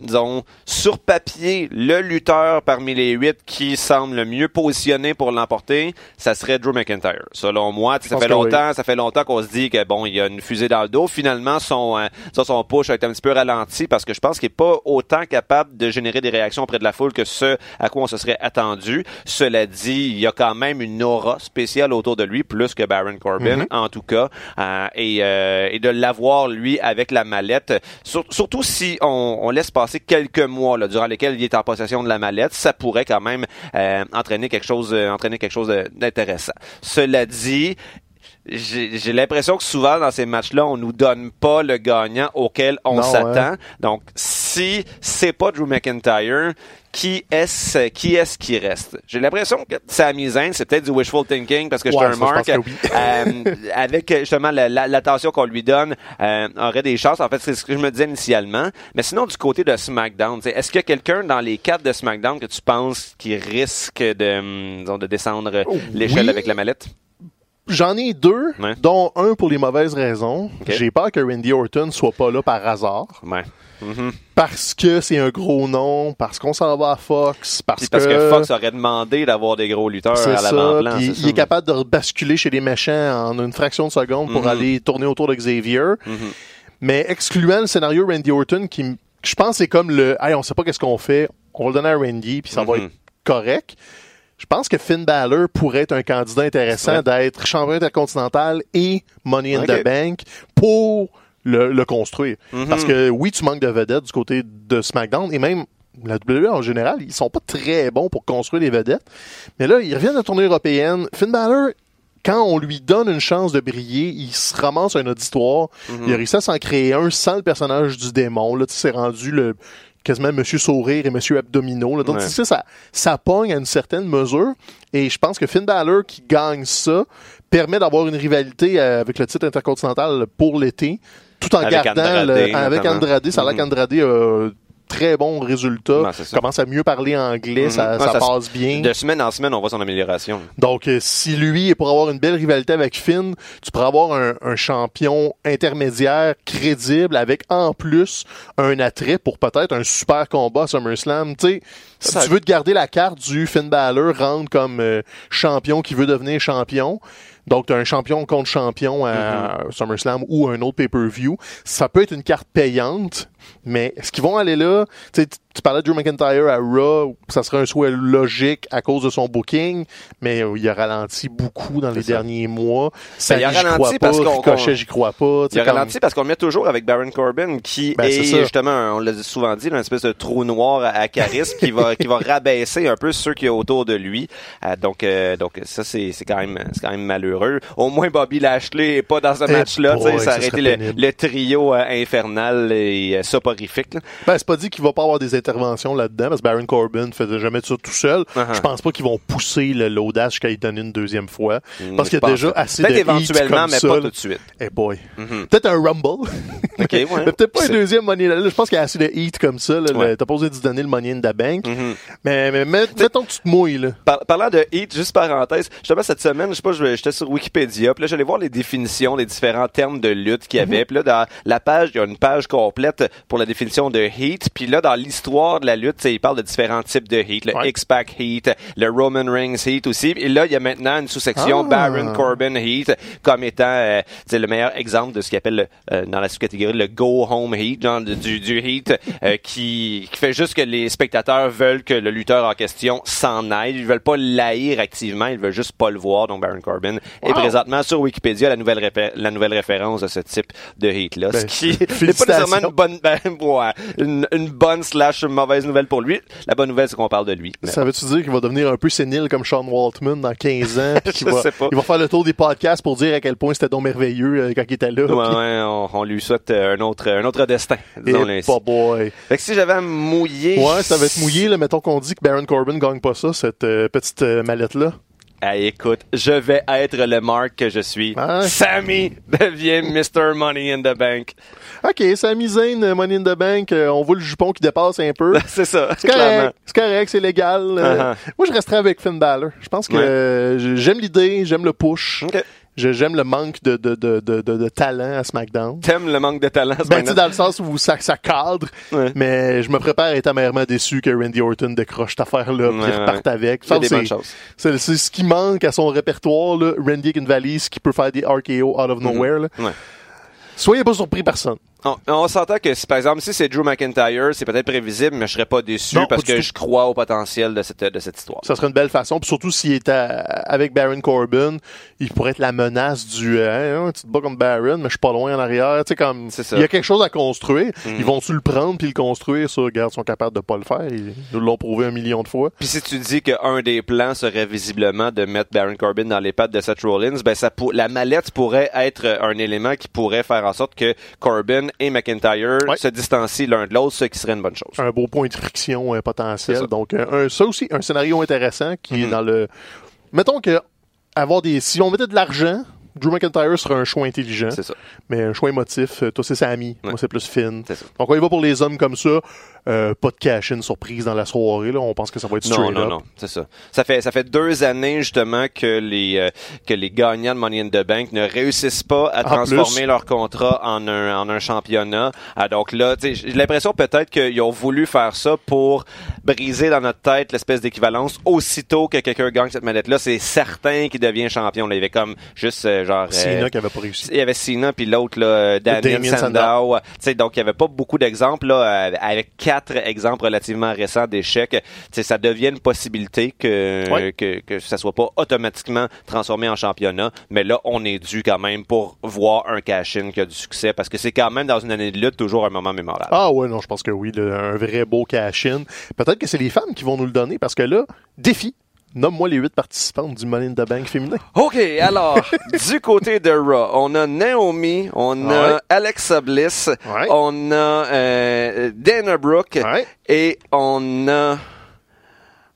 S2: disons, sur papier, le lutteur parmi les huit qui semble le mieux positionné pour l'emporter, ça serait Drew McIntyre. Selon moi, ça fait longtemps, ça fait longtemps qu'on se dit que bon, il y a une fusée dans le dos. Finalement, son euh, son push a été un petit peu ralenti parce que je pense qu'il est pas autant capable de générer des réactions auprès de la foule que ce à quoi on se serait attendu. Cela dit, il y a quand même une aura spéciale autour de lui, plus que Baron Corbin, mm-hmm. en tout cas, euh, et, euh, et de l'avoir lui avec la mallette, surtout si on, on laisse passer quelques mois là, durant lesquels il est en possession de la mallette, ça pourrait quand même euh, entraîner quelque chose, euh, entraîner quelque chose d'intéressant. Cela dit, j'ai l'impression que souvent dans ces matchs-là, on nous donne pas le gagnant auquel on s'attend. Donc, si c'est pas Drew McIntyre, qui est-ce qui reste? J'ai l'impression que Sami Zayn, c'est peut-être du wishful thinking parce que je suis un marque euh, avec justement l'attention qu'on lui donne euh, aurait des chances. En fait, c'est ce que je me disais initialement. Mais sinon, du côté de SmackDown, est-ce qu'il y a quelqu'un dans les quatre de SmackDown que tu penses qui risque de, disons, de descendre l'échelle avec la mallette?
S1: J'en ai deux, dont un pour les mauvaises raisons. J'ai peur que Randy Orton soit pas là par hasard.
S2: Ouais.
S1: Mm-hmm. Parce que c'est un gros nom, parce qu'on s'en va à Fox, parce,
S2: parce
S1: que...
S2: Fox aurait demandé d'avoir des gros lutteurs à l'avant-plan.
S1: Il est capable de basculer chez les méchants en une fraction de seconde pour mm-hmm. aller tourner autour de Xavier. Mm-hmm. Mais excluant le scénario Randy Orton, qui je pense c'est comme le, hey, on sait pas qu'est-ce qu'on fait, on va le donner à Randy puis ça va être correct. Je pense que Finn Balor pourrait être un candidat intéressant d'être champion intercontinental et Money in the Bank pour le, construire. Mhm. Parce que oui, tu manques de vedettes du côté de SmackDown et même la WWE en général, ils sont pas très bons pour construire les vedettes. Mais là, ils reviennent de tournée européenne. Finn Balor, quand on lui donne une chance de briller, il se ramasse un auditoire. Mhm. Il a réussi à s'en créer un sans le personnage du démon. Là, tu sais, c'est rendu le quasiment Monsieur Sourire et Monsieur Abdomino. Donc, ça, ça, ça pogne à une certaine mesure. Et je pense que Finn Balor qui gagne ça permet d'avoir une rivalité euh, avec le titre intercontinental pour l'été, tout en gardant avec Andrade. Ça a l'air mm-hmm. qu'Andrade a très bons résultats, commence à mieux parler anglais, ça, mm-hmm. passe bien.
S2: De semaine en semaine, on voit son amélioration.
S1: Donc, euh, si lui est pour avoir une belle rivalité avec Finn, tu pourrais avoir un, champion intermédiaire crédible avec en plus un attrait pour peut-être un super combat à SummerSlam. Tu sais, si tu veux te garder la carte du Finn Balor, rendre comme euh, champion qui veut devenir champion, donc, tu as un champion contre champion à mm-hmm. SummerSlam ou un autre pay-per-view. Ça peut être une carte payante, mais est-ce qu'ils vont aller là? Tu parlais de Drew McIntyre à Raw, ça serait un souhait logique à cause de son booking, mais euh, il a ralenti beaucoup dans les derniers mois. Ça, ben, il a ralenti parce qu'on j'y crois pas.
S2: Il a ralenti parce qu'on le met toujours avec Baron Corbin, qui ben, est, justement, on l'a souvent dit, une espèce de trou noir à charisme qui va qui va rabaisser un peu ceux qui sont autour de lui. Euh, donc euh, donc ça c'est c'est quand même c'est quand même malheureux. Au moins Bobby Lashley est pas dans ce eh match-là, ça aurait été le, trio infernal et soporifique.
S1: Ben c'est pas dit qu'il va pas avoir des interventions là-dedans, parce que Baron Corbin faisait jamais ça tout seul. Uh-huh. Je pense pas qu'ils vont pousser l'audace jusqu'à y donner une deuxième fois. Mm, parce qu'il y a déjà assez de éventuellement, mais
S2: pas tout de suite.
S1: Eh boy. Mm-hmm. Peut-être un Rumble.
S2: mais
S1: peut-être pas un deuxième Money Je pense qu'il y a assez de heat comme ça. T'as pas osé de donner le Money in the Bank. Mm-hmm. Mais, mais, mettons que tu te mouilles. Là.
S2: parlant de heat, juste parenthèse, justement cette semaine, je sais pas, j'étais sur Wikipédia, puis là j'allais voir les définitions des différents termes de lutte qu'il y avait. Mm-hmm. Puis là, dans la page, il y a une page complète pour la définition de heat. Puis là, dans l'histoire de la lutte, il parle de différents types de heat. Le X-Pac heat, le Roman Reigns heat aussi. Et là, il y a maintenant une sous-section ah. Baron Corbin heat comme étant euh, le meilleur exemple de ce qu'il appelle euh, dans la sous-catégorie le go home heat, genre du, du heat euh, qui, qui fait juste que les spectateurs veulent que le lutteur en question s'en aille. Ils veulent pas l'haïr activement, ils veulent juste pas le voir. Donc Baron Corbin est présentement sur Wikipédia la nouvelle la nouvelle référence de ce type de heat là, ce ben, qui n'est pas nécessairement une bonne ben, une, une bonne slash mauvaise nouvelle pour lui. La bonne nouvelle, c'est qu'on parle de lui.
S1: Ça veut-tu dire qu'il va devenir un peu sénile comme Sean Waltman dans 15 ans? Je va, sais pas. Il va faire le tour des podcasts pour dire à quel point c'était donc merveilleux euh, quand il était là.
S2: Ouais, ouais on, lui souhaite, un autre, un autre destin, disons
S1: Et
S2: ainsi.
S1: pas boy.
S2: Fait que si j'avais à mouiller.
S1: Ouais, ça va être mouillé, là. Mettons qu'on dit que Baron Corbin gagne pas ça, cette euh, petite euh, mallette-là.
S2: Ah, écoute, je vais être le Mark que je suis.
S1: Ah.
S2: Sammy devient Mr. Money in the Bank.
S1: OK, Sami Zayn, euh, Money in the Bank, euh, on voit le jupon qui dépasse un peu.
S2: C'est ça.
S1: C'est correct, c'est correct, c'est légal. Euh,
S2: Uh-huh.
S1: Moi, je resterais avec Finn Balor. Je pense que
S2: Ouais.
S1: euh, j'aime l'idée, j'aime le push.
S2: Ok.
S1: Je- J'aime le manque de, de, de, de, de, de talent à SmackDown.
S2: T'aimes le manque de talent, ce
S1: Ben, tu sais,
S2: moment-là?
S1: dans le sens où ça, ça cadre,
S2: Ouais.
S1: mais je me prépare à être amèrement déçu que Randy Orton décroche cette affaire-là, puis
S2: Ouais,
S1: reparte
S2: ouais.
S1: avec. C'est- ce qui manque à son répertoire, là. Randy avec une valise qui peut faire des RKO out of nowhere. là.
S2: Ouais.
S1: Soyez pas surpris, personne.
S2: On, on s'entend que si, par exemple, si c'est Drew McIntyre, c'est peut-être prévisible, mais je serais pas déçu
S1: Non,
S2: parce
S1: pas du
S2: que
S1: tout.
S2: je crois au potentiel de cette, de cette histoire.
S1: Ça serait une belle façon. Puis surtout s'il est à- avec Baron Corbin, il pourrait être la menace du euh, Hein, tu te bats contre Baron, mais je suis pas loin en arrière. Tu sais, comme
S2: C'est ça.
S1: il y a quelque chose à construire.
S2: Mhm.
S1: Ils vont-tu le prendre puis le construire? Ça, regarde, ils sont capables de pas le faire? Ils nous l'ont prouvé un million de fois.
S2: Puis si tu dis qu'un des plans serait visiblement de mettre Baron Corbin dans les pattes de Seth Rollins, ben ça pour, la mallette pourrait être un élément qui pourrait faire en sorte que Corbin et McIntyre
S1: Ouais.
S2: se distancient l'un de l'autre, ce qui serait une bonne chose.
S1: Un beau point de friction euh, potentiel. Donc, euh, un, ça aussi, un scénario intéressant qui est
S2: Mhm.
S1: dans le. Mettons que avoir des. Si on mettait de l'argent, Drew McIntyre serait un choix intelligent,
S2: C'est ça.
S1: mais un choix émotif. euh, Toi, c'est Sammy.
S2: Ouais.
S1: Moi, c'est plus Finn.
S2: C'est ça.
S1: Donc, on y va pour les hommes comme ça. Euh, pas de cash-in surprise dans la soirée. Là. On pense que ça va être
S2: Non,
S1: straight
S2: non,
S1: up.
S2: non, c'est ça. Ça fait ça fait deux années justement que les euh, que les gagnants de Money in the Bank ne réussissent pas à
S1: En
S2: transformer
S1: plus.
S2: leur contrat en un en un championnat. Ah, donc là, j'ai l'impression peut-être qu'ils ont voulu faire ça pour briser dans notre tête l'espèce d'équivalence. Aussitôt que quelqu'un gagne cette manette là, c'est certain qu'il devient champion. Là, il y avait comme juste euh, genre
S1: C'est
S2: euh,
S1: qui avait pas réussi.
S2: il y avait Cena puis l'autre là Damien,
S1: Damien
S2: Sandow. Sais donc il y avait pas beaucoup d'exemples là euh, avec quatre exemples relativement récents d'échecs. Ça devient une possibilité que
S1: Ouais.
S2: que que ça soit pas automatiquement transformé en championnat, mais là on est dû quand même pour voir un cash-in qui a du succès parce que c'est quand même dans une année de lutte toujours un moment mémorable.
S1: Ah ouais, non, je pense que oui, là, un vrai beau cash-in. Peut-être que c'est les femmes qui vont nous le donner parce que là, défi. Nomme-moi les huit participantes du Money in the Bank féminin.
S2: OK, alors, du côté de Raw, on a Naomi, on a. Alexa Bliss,
S1: Ouais.
S2: on a euh, Dana Brooke
S1: Ouais.
S2: et on a...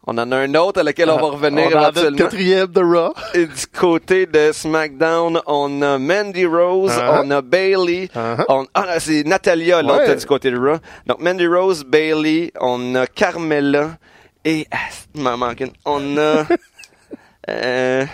S2: On en a un autre à lequel on va revenir
S1: On
S2: éventuellement.
S1: quatrième de Raw.
S2: Et du côté de SmackDown, on a Mandy Rose,
S1: Uh-huh.
S2: on a Bailey,
S1: Uh-huh.
S2: on, ah, là, c'est Natalia, l'autre
S1: Ouais.
S2: du côté de Raw. Donc Mandy Rose, Bailey, on a Carmella et, il m'en manque une. On a, euh,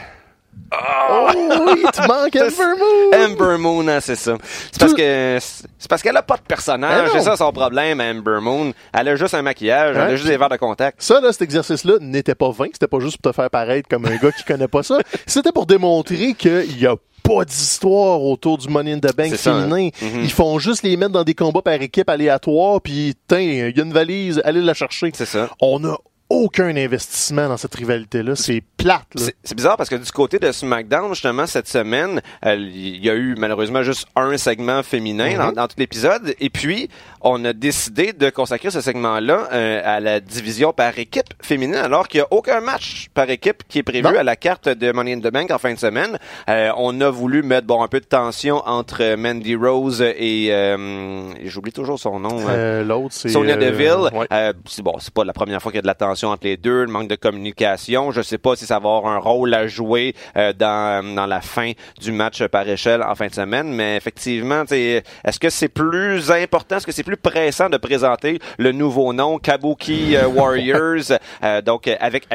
S1: Oh oui, tu manques Ember Moon.
S2: Amber Moon, hein, c'est ça. C'est parce que c'est parce qu'elle a pas de personnage,
S1: non.
S2: c'est ça son problème, Amber Moon. Elle a juste un maquillage, elle a juste des verres de contact.
S1: Ça, là, cet exercice-là n'était pas vain. C'était pas juste pour te faire paraître comme un gars qui connaît pas ça. C'était pour démontrer qu'il y a pas d'histoire autour du Money in the Bank
S2: ça, hein.
S1: féminin.
S2: Mhm.
S1: Ils font juste les mettre dans des combats par équipe aléatoires, puis, tiens, il y a une valise, allez la chercher.
S2: C'est ça.
S1: On a aucun investissement dans cette rivalité-là. C'est plate.
S2: C'est bizarre parce que du côté de SmackDown, justement, cette semaine, euh, il y a eu malheureusement juste un segment féminin
S1: Mhm.
S2: dans, dans tout l'épisode. Et puis, on a décidé de consacrer ce segment-là euh, à la division par équipe féminine, alors qu'il n'y a aucun match par équipe qui est prévu
S1: Non.
S2: à la carte de Money in the Bank en fin de semaine. Euh, on a voulu mettre bon un peu de tension entre Mandy Rose et euh, j'oublie toujours son nom. euh,
S1: L'autre, c'est...
S2: Sonia
S1: euh,
S2: Deville.
S1: ouais.
S2: C'est bon, c'est pas la première fois qu'il y a de la tension entre les deux, le manque de communication. Je sais pas si ça avoir un rôle à jouer euh, dans, dans la fin du match par échelle en fin de semaine, mais effectivement, est-ce que c'est plus important, est-ce que c'est plus pressant de présenter le nouveau nom Kabuki euh, Warriors, euh, donc avec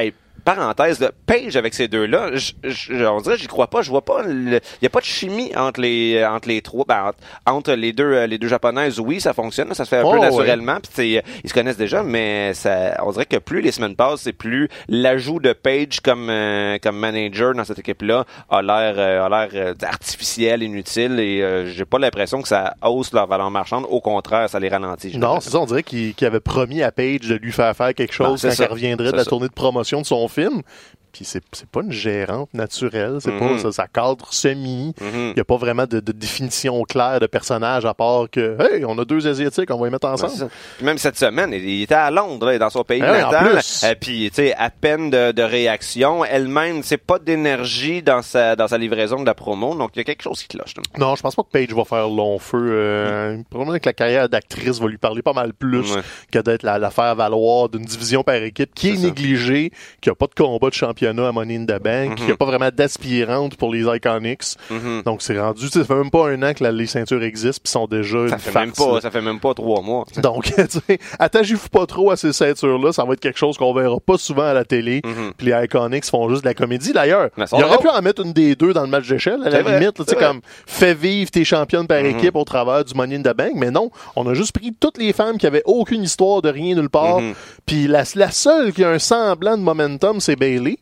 S2: parenthèse, là, Page avec ces deux-là, je- je- on dirait, j'y crois pas, je vois pas, il y a pas de chimie entre les entre les trois, ben, entre, les deux euh, les deux japonaises. Oui, ça fonctionne, ça se fait un
S1: Oh,
S2: peu
S1: ouais.
S2: naturellement, puis euh, ils se connaissent déjà, mais ça, on dirait que plus les semaines passent, c'est plus l'ajout de Page comme euh, comme manager dans cette équipe-là a l'air euh, a l'air euh, artificiel, inutile, et euh, j'ai pas l'impression que ça hausse leur valeur marchande. Au contraire, ça les ralentit.
S1: Non, c'est ça, on dirait qu'il qu'il avait promis à Page de lui faire faire quelque
S2: Non,
S1: chose quand
S2: ça.
S1: il reviendrait de la
S2: ça.
S1: tournée de promotion de son film. Puis c'est c'est pas une gérante naturelle, c'est pas
S2: Mhm.
S1: ça, ça cadre semi. Il n'y a pas vraiment de, de définition claire de personnage à part que hey, on a deux asiatiques, on va les mettre
S2: Ouais, c'est
S1: ensemble.
S2: même cette semaine, il était à Londres, là, dans son pays
S1: Ah en
S2: natal. Euh, puis, tu sais, à peine de, de réaction. Elle-même, c'est pas d'énergie dans sa, dans sa livraison de la promo. Donc, il y a quelque chose qui cloche.
S1: Non, je pense pas que Paige va faire long feu. Euh, Probablement que la carrière d'actrice va lui parler pas mal plus
S2: Ouais.
S1: que d'être la, la faire valoir d'une division par équipe qui est,
S2: C'est ça.
S1: négligée, qui a pas de combat de championnat à Money in the Bank, qui a pas vraiment d'aspirante pour les Iconics.
S2: Mhm.
S1: Donc c'est rendu, ça fait même pas un an que la- les ceintures existent puis sont déjà
S2: Ça
S1: une
S2: fait,
S1: farce,
S2: même pas,
S1: là.
S2: ça fait même pas trois mois.
S1: Donc, tu sais, attachez-vous pas trop à ces ceintures-là, ça va être quelque chose qu'on verra pas souvent à la télé.
S2: Mhm.
S1: Puis les Iconics font juste de la comédie. D'ailleurs, il aurait pu en mettre une des deux dans le match d'échelle, à la
S2: vrai,
S1: limite. Tu sais, comme, fais vivre tes championnes par
S2: Mhm.
S1: équipe au travers du Money in the Bank. Mais non, on a juste pris toutes les femmes qui avaient aucune histoire de rien nulle part. Puis la, la seule qui a un semblant de momentum, c'est Bailey.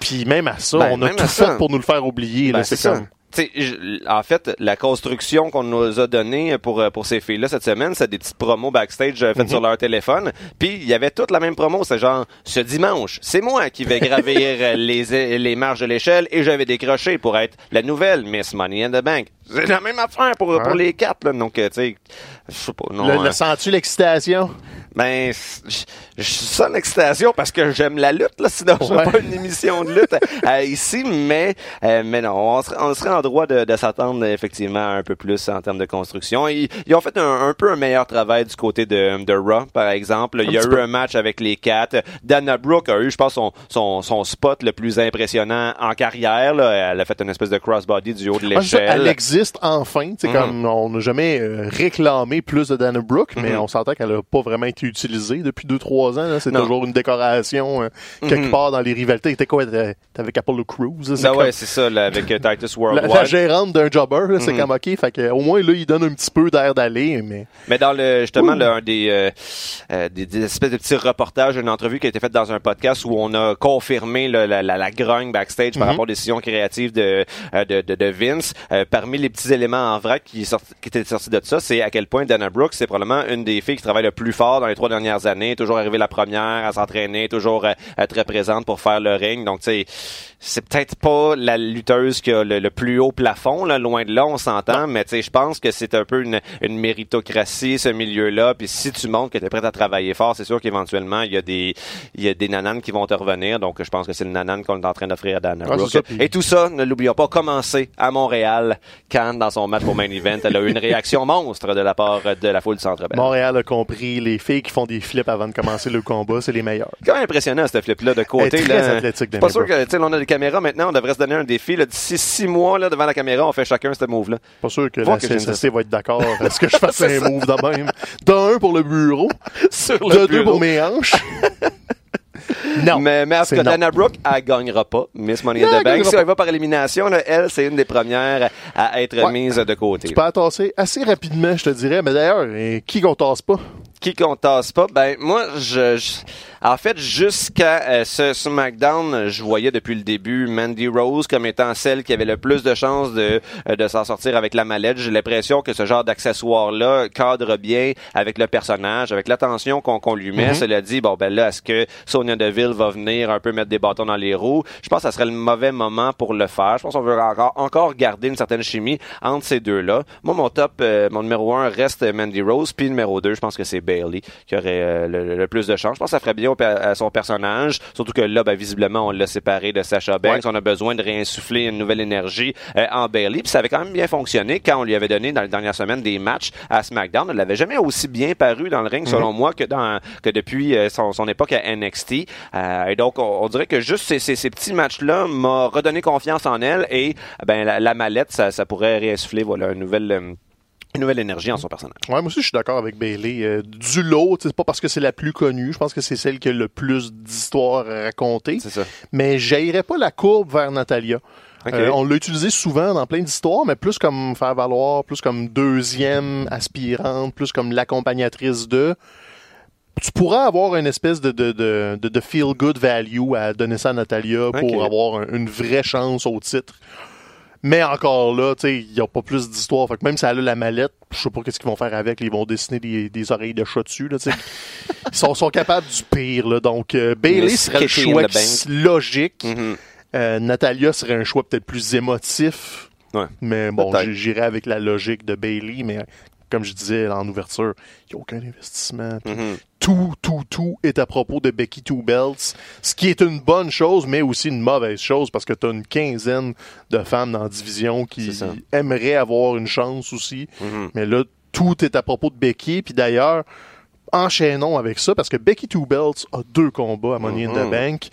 S1: Puis même à ça,
S2: Ben,
S1: on a tout fait pour nous le faire oublier.
S2: Ben, c'est
S1: comme...
S2: Je- en fait, la construction qu'on nous a donnée pour, euh, pour ces filles-là cette semaine, c'est des petites promos backstage euh, faites sur leur téléphone. Puis, il y avait toute la même promo. C'est genre, ce dimanche, c'est moi qui vais gravir euh, les, les marges de l'échelle et je vais décrocher pour être la nouvelle Miss Money in the Bank. C'est la même affaire pour, pour les quatre. Là. Donc, euh, tu sais, je sais pas. Non,
S1: Le,
S2: euh,
S1: le sens-tu l'excitation?
S2: Ben, je je sonne excitation parce que j'aime la lutte, là, sinon je
S1: Ouais.
S2: pas une émission de lutte euh, ici, mais euh, mais non, on serait, on serait en droit de, de s'attendre effectivement un peu plus en termes de construction. Ils, ils ont fait un, un peu un meilleur travail du côté de, de Raw, par exemple. Il y a eu
S1: peu.
S2: un match avec les quatre. Dana Brooke a eu, je pense, son, son, son spot le plus impressionnant en carrière. Là. Elle a fait une espèce de crossbody du haut de
S1: Ah, ça,
S2: l'échelle.
S1: elle existe enfin. C'est
S2: Mhm.
S1: comme on n'a jamais euh, réclamé plus de Dana Brooke, mais
S2: Mhm.
S1: on s'entend qu'elle n'a pas vraiment été utilisée depuis 2-3 ans. là. C'est toujours une décoration euh, quelque
S2: Mhm.
S1: part dans les rivalités. C'était quoi? T'avais avec Apollo Crews. là, c'est
S2: Ben
S1: comme-
S2: ouais, c'est ça, là, avec euh, Titus
S1: la,
S2: Worldwide.
S1: la gérante d'un jobber, là, c'est
S2: Mhm.
S1: comme OK. Fait que, au moins, là, il donne un petit peu d'air d'aller, mais
S2: Mais dans le justement le, un des, euh, des, des espèces de petits reportages, une entrevue qui a été faite dans un podcast où on a confirmé là, la, la, la grogne backstage par
S1: Mhm.
S2: rapport aux décisions créatives de, de, de, de Vince. Euh, parmi les petits éléments en vrac qui, sorti, qui étaient sortis de ça, c'est à quel point Dana Brooks, c'est probablement une des filles qui travaille le plus fort dans les trois dernières années, toujours arrivée la première à s'entraîner, toujours euh, euh, très présente pour faire le ring. Donc, tu sais, c'est peut-être pas la lutteuse qui a le, le plus haut plafond, là, loin de là, on s'entend, mais tu sais, je pense que c'est un peu une, une méritocratie, ce milieu-là. Puis si tu montres que tu es prêt à travailler fort, c'est sûr qu'éventuellement, il y a des il y a des nananes qui vont te revenir. Donc, je pense que c'est le nanane qu'on est en train d'offrir à Dana
S1: Ah,
S2: Brooke. Et tout ça, ne l'oublions pas, commencé à Montréal, quand dans son match pour Main Event, elle a eu une réaction monstre de la part de la foule du Centre Bell.
S1: Montréal a compris. Les filles qui font des flips avant de commencer le combat, c'est les meilleures.
S2: C'est quand même impressionnant, ce flip-là, de côté.
S1: Elle est très
S2: là.
S1: athlétique,
S2: Je suis pas sûr que, tu on a des caméras maintenant, on devrait se donner un défi, d'ici six mois, là, devant la caméra, on fait chacun ce move-là.
S1: Pas sûr que
S2: Faut
S1: la
S2: que
S1: CSST va être d'accord à ce que je fasse un move de même? D'un pour le bureau,
S2: Sur
S1: de deux pour mes hanches. non.
S2: Mais, mais en tout cas,
S1: non.
S2: Dana Brooke, elle gagnera pas Miss Money in the Bank. Si elle va par élimination, là, elle, c'est une des premières à être
S1: Ouais.
S2: mise de côté.
S1: Tu peux la tasser assez rapidement, je te dirais. Mais d'ailleurs, eh, qui qu'on tasse pas?
S2: Qui qu'on tasse pas? Ben, moi, je, je- en fait, jusqu'à euh, ce SmackDown, je voyais depuis le début Mandy Rose comme étant celle qui avait le plus de chances de, euh, de s'en sortir avec la mallette. J'ai l'impression que ce genre d'accessoire-là cadre bien avec le personnage, avec l'attention qu'on lui met.
S1: Mhm.
S2: Cela dit, bon, ben là, est-ce que Sonia Deville va venir un peu mettre des bâtons dans les roues? Je pense que ça serait le mauvais moment pour le faire. Je pense qu'on veut encore, encore garder une certaine chimie entre ces deux-là. Moi, mon top, euh, mon numéro un reste Mandy Rose, puis numéro deux, je pense que c'est Bailey qui aurait euh, le, le plus de chance. Je pense que ça ferait bien à son personnage, surtout que là, ben, visiblement, on l'a séparé de Sacha Banks. On a besoin de réinsuffler une nouvelle énergie euh, en Bailey. Puis ça avait quand même bien fonctionné quand on lui avait donné dans les dernières semaines des matchs à SmackDown. Elle l'avait jamais aussi bien paru dans le ring, selon moi, que dans que depuis euh, son, son époque à NXT. Euh, et donc, on, on dirait que juste ces, ces, ces petits matchs-là m'ont redonné confiance en elle et ben la, la mallette, ça, ça pourrait réinsuffler voilà une nouvelle euh, une nouvelle énergie en son personnage.
S1: Ouais, moi aussi, je suis d'accord avec Bailey. Euh, du lot, c'est pas parce que c'est la plus connue. Je pense que c'est celle qui a le plus d'histoires à raconter.
S2: C'est ça.
S1: Mais j'aillerais pas la courbe vers Natalia. Euh, on l'a utilisé souvent dans plein d'histoires, mais plus comme faire valoir, plus comme deuxième aspirante, plus comme l'accompagnatrice de. Tu pourrais avoir une espèce de, de, de, de, feel-good value à donner ça à Natalia pour avoir un- une vraie chance au titre. Mais encore là, tu sais, il n'y a pas plus d'histoire. Fait que même si elle a la mallette, je sais pas qu'est-ce qu'ils vont faire avec. Ils vont dessiner des, des oreilles de chat dessus, là, tu sais. Ils sont, sont capables du pire, là. Donc, euh, Bailey serait le choix logique.
S2: Mhm.
S1: Euh, Natalia serait un choix peut-être plus émotif.
S2: Ouais.
S1: Mais bon,
S2: Peut-être.
S1: j- j'irais avec la logique de Bailey, mais comme je disais en ouverture, il n'y a aucun investissement.
S2: Mhm.
S1: Tout, tout, tout est à propos de Becky Two Belts, ce qui est une bonne chose, mais aussi une mauvaise chose parce que tu as une quinzaine de femmes dans la division qui aimeraient avoir une chance aussi.
S2: Mhm.
S1: Mais là, tout est à propos de Becky. Puis d'ailleurs, enchaînons avec ça parce que Becky Two Belts a deux combats à Money in the
S2: Mhm.
S1: Bank.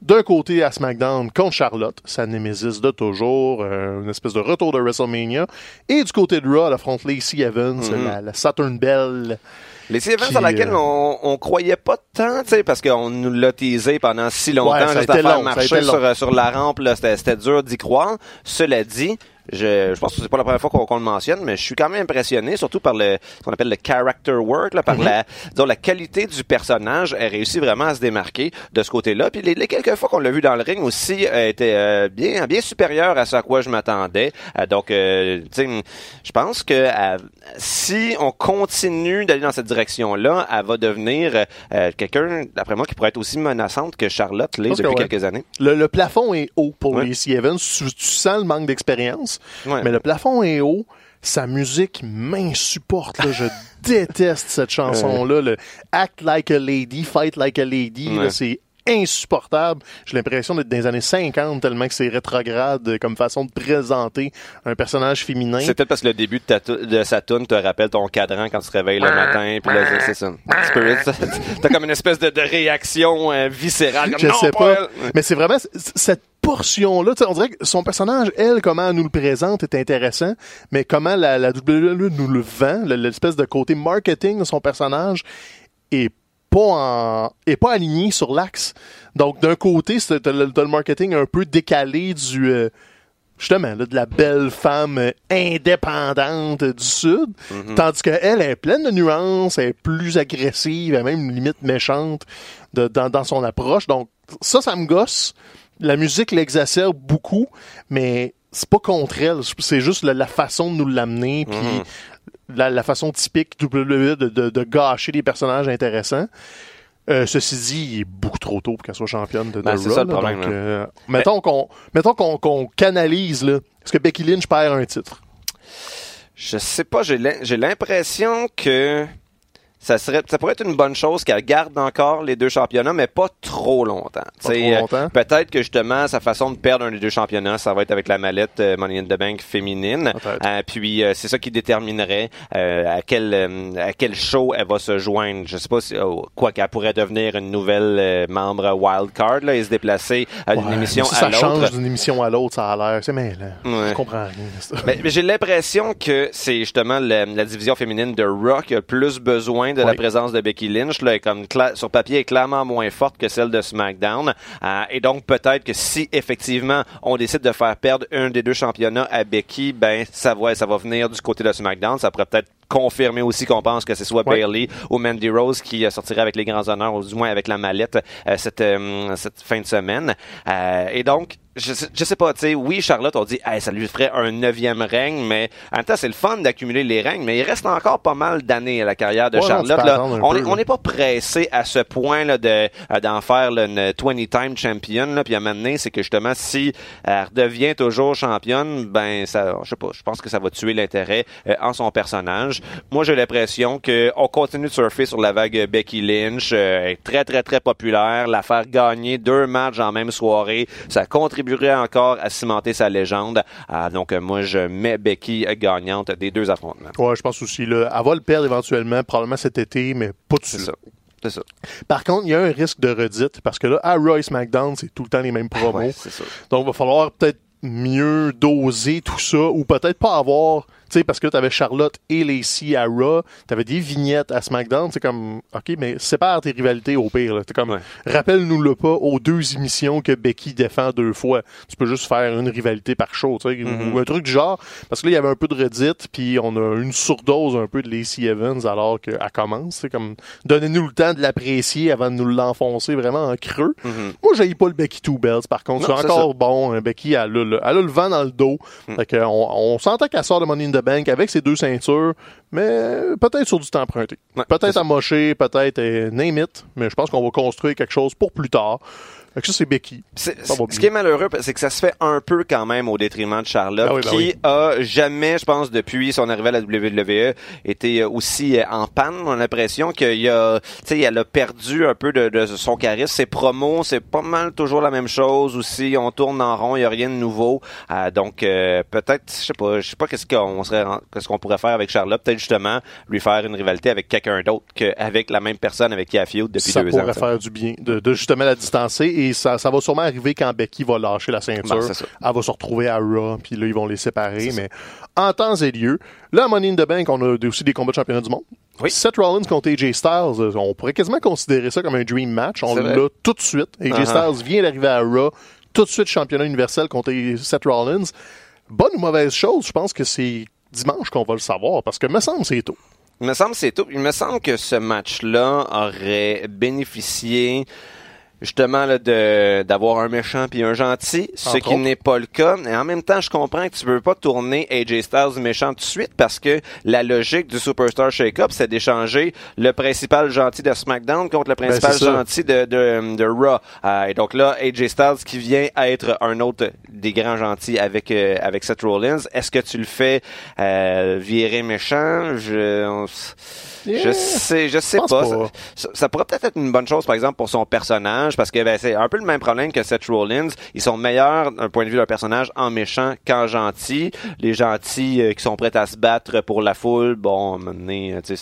S1: D'un côté à SmackDown contre Charlotte, sa némésis de toujours, euh, une espèce de retour de WrestleMania. Et du côté de Raw, elle affronte Lacey Evans,
S2: Mhm.
S1: la, la Saturn Bell.
S2: Les events
S1: Qui,
S2: sur laquelle
S1: euh,
S2: on, on croyait pas tant, tu sais, parce qu'on nous l'a teasé pendant si longtemps,
S1: Ouais, ça
S2: juste à faire
S1: long,
S2: marcher sur, sur la rampe, c'était dur d'y croire. Cela dit, je, je pense que c'est pas la première fois qu'on, le mentionne, mais je suis quand même impressionné, surtout par le, ce qu'on appelle le character work, là, par
S1: Mhm.
S2: la, disons, la qualité du personnage. Elle réussit vraiment à se démarquer de ce côté-là. Puis les, les quelques fois qu'on l'a vu dans le ring aussi, elle était euh, bien, bien supérieure à ce à quoi je m'attendais. Euh, donc, euh, je pense que euh, si on continue d'aller dans cette direction-là, elle va devenir euh, quelqu'un, d'après moi, qui pourrait être aussi menaçante que Charlotte l'est
S1: que
S2: depuis
S1: ouais.
S2: quelques années.
S1: Le, le plafond est haut pour
S2: Ouais.
S1: Evans. Tu, tu sens le manque d'expérience,
S2: Ouais.
S1: mais le plafond est haut. Sa musique m'insupporte. Je déteste cette chanson-là. Le Act like a lady, fight like a lady.
S2: Ouais.
S1: C'est insupportable. J'ai l'impression d'être dans les années 50 tellement que c'est rétrograde comme façon de présenter un personnage féminin.
S2: C'est peut-être parce que le début de, ta tou- de sa tune te rappelle ton cadran quand tu te réveilles le matin, puis là, c'est ça. T'as comme une espèce de, de réaction euh, viscérale. Comme,
S1: Je
S2: non,
S1: sais
S2: pas.
S1: Mais c'est vraiment cette portion-là. On dirait que son personnage, elle, comment elle nous le présente est intéressant, mais comment la, la WWE nous le vend, le- l'espèce de côté marketing de son personnage est pas en, est pas aligné sur l'axe. Donc, d'un côté, c'est- le, marketing un peu décalé du, euh, justement, là, de la belle femme indépendante du Sud, tandis qu'elle est pleine de nuances, elle est plus agressive, elle est même limite méchante de- dans, dans son approche. Donc, ça, ça me gosse. La musique l'exacerbe beaucoup, mais c'est pas contre elle. C'est juste la, la façon de nous l'amener, puis la, la façon typique WWE de, de, de gâcher des personnages intéressants. Euh, ceci dit, il est beaucoup trop tôt pour qu'elle soit championne de, de
S2: Ben, c'est
S1: Raw,
S2: ça le problème,
S1: Donc,
S2: là.
S1: euh, mettons qu'on mettons qu'on qu'on canalise là. Est-ce que Becky Lynch perd un titre?
S2: Je sais pas, j'ai l'im- j'ai l'impression que ça serait, ça pourrait être une bonne chose qu'elle garde encore les deux championnats, mais pas trop longtemps.
S1: Pas trop
S2: euh,
S1: longtemps.
S2: Peut-être que justement sa façon de perdre un des deux championnats, ça va être avec la mallette euh, Money in the Bank féminine. Euh, puis euh, c'est ça qui déterminerait euh, à quel euh, à quel show elle va se joindre. Je sais pas si oh, quoi qu'elle pourrait devenir une nouvelle euh, membre wild card là, et se déplacer d'une émission
S1: mais si
S2: à
S1: ça
S2: l'autre.
S1: change d'une émission à l'autre, ça a l'air. C'est mêlant.
S2: Ouais.
S1: Je comprends rien. ça.
S2: Mais, mais j'ai l'impression que c'est justement le- la division féminine de Raw qui a le plus besoin de la présence de Becky Lynch. Là, est comme sur papier, est clairement moins forte que celle de SmackDown. Euh, et donc peut-être que si effectivement on décide de faire perdre un des deux championnats à Becky, ben ça va, ça va venir du côté de SmackDown. Ça pourrait peut-être confirmer aussi qu'on pense que ce soit
S1: Ouais.
S2: Bailey ou Mandy Rose qui euh, sortirait avec les grands honneurs, ou du moins avec la mallette euh, cette, euh, cette fin de semaine. Et donc, je sais, je sais pas, tu sais, oui, Charlotte, on dit, hey, ça lui ferait un neuvième règne, mais en même temps, c'est le fun d'accumuler les règnes, mais il reste encore pas mal d'années à la carrière de
S1: Ouais,
S2: Charlotte. là. On n'est pas pressé à ce point là de euh, d'en faire là, une 20-time champion, là, puis à un moment donné, c'est que justement, si elle redevient toujours championne, ben, ça, je sais pas, je pense que ça va tuer l'intérêt euh, en son personnage. Moi, j'ai l'impression que on continue de surfer sur la vague Becky Lynch, euh, très, très, très populaire, la faire gagner deux matchs en même soirée, ça contribuerait encore à cimenter sa légende. Ah, donc, moi, je mets Becky gagnante des deux affrontements.
S1: Ouais, je pense aussi. Là, elle va le perdre éventuellement, probablement cet été, mais pas tout de
S2: C'est
S1: suite.
S2: ça.
S1: Par contre, il y a un risque de redite parce que là, à Roy SmackDown, c'est tout le temps les mêmes promos.
S2: Ouais.
S1: Donc, il va falloir peut-être mieux doser tout ça ou peut-être pas avoir sais, parce que tu avais Charlotte et Lacey à Raw, tu avais des vignettes à SmackDown. C'est comme, OK, mais sépare tes rivalités au pire. T'es comme,
S2: Ouais.
S1: rappelle-nous le pas aux deux émissions que Becky défend deux fois. Tu peux juste faire une rivalité par show, tu sais,
S2: Mhm.
S1: ou un truc du genre. Parce que là, il y avait un peu de Reddit, puis on a une surdose un peu de Lacey Evans alors qu'elle commence. C'est comme, donnez-nous le temps de l'apprécier avant de nous l'enfoncer vraiment en creux.
S2: Mhm.
S1: Moi, j'ai pas le Becky Two Bells, par contre. C'est encore bon. hein. Becky, elle a, le, elle a le vent dans le dos.
S2: Mm.
S1: Fait on, on s'entend qu'elle sort de Money in the Bank avec ses deux ceintures, mais peut-être sur du temps emprunté.
S2: Ouais,
S1: peut-être mocher, peut-être euh, name it, mais je pense qu'on va construire quelque chose pour plus tard. Fait que ça, c'est Becky.
S2: Ce qui est malheureux, c'est que ça se fait un peu quand même au détriment de Charlotte,
S1: Ah oui, ben
S2: qui
S1: oui.
S2: a jamais, je pense, depuis son arrivée à la WWE, été euh, aussi euh, en panne. On a l'impression qu'il y a, tu sais, elle a perdu un peu de, de son charisme. Ses promos, c'est pas mal toujours la même chose aussi. On tourne en rond, il y a rien de nouveau. Euh, donc euh, peut-être, je sais pas, je sais pas qu'est-ce qu'on serait, qu'est-ce qu'on pourrait faire avec Charlotte. Peut-être justement lui faire une rivalité avec quelqu'un d'autre qu'avec la même personne avec qui elle feud depuis
S1: ça
S2: deux ans.
S1: pourrait
S2: ça.
S1: faire du bien de, de justement la distancer et ça, ça va sûrement arriver quand Becky va lâcher la ceinture.
S2: Ben,
S1: elle va se retrouver à Raw, puis là, ils vont les séparer. Mais en temps et lieu, là, à Money in the Bank, on a aussi des combats de championnat du monde.
S2: Oui.
S1: Seth Rollins contre AJ Styles, euh, on pourrait quasiment considérer ça comme un dream match. On l'a tout de suite. AJ
S2: Uh-huh.
S1: Styles vient d'arriver à Raw, tout de suite championnat universel contre Seth Rollins. Bonne ou mauvaise chose, je pense que c'est dimanche qu'on va le savoir, parce que me semble c'est tôt.
S2: Il me semble c'est tout. Il me semble que ce match-là aurait bénéficié justement là, de d'avoir un méchant puis un gentil, ce
S1: Entre
S2: qui
S1: autres.
S2: n'est pas le cas. Et en même temps, je comprends que tu veux pas tourner AJ Styles méchant tout de suite parce que la logique du Superstar Shake-Up, c'est d'échanger le principal gentil de SmackDown contre le principal
S1: Ben, ça.
S2: gentil de, de, de Raw. Euh, et donc là, AJ Styles qui vient être un autre des grands gentils avec euh, avec Seth Rollins. Est-ce que tu le fais euh, virer méchant? Je, on je sais, je sais pas.
S1: pas.
S2: Ça, ça pourrait peut-être être une bonne chose, par exemple, pour son personnage, parce que ben, c'est un peu le même problème que Seth Rollins. Ils sont meilleurs d'un point de vue de leur personnage en méchant qu'en gentil. Les gentils euh, qui sont prêts à se battre pour la foule, bon, donné, euh,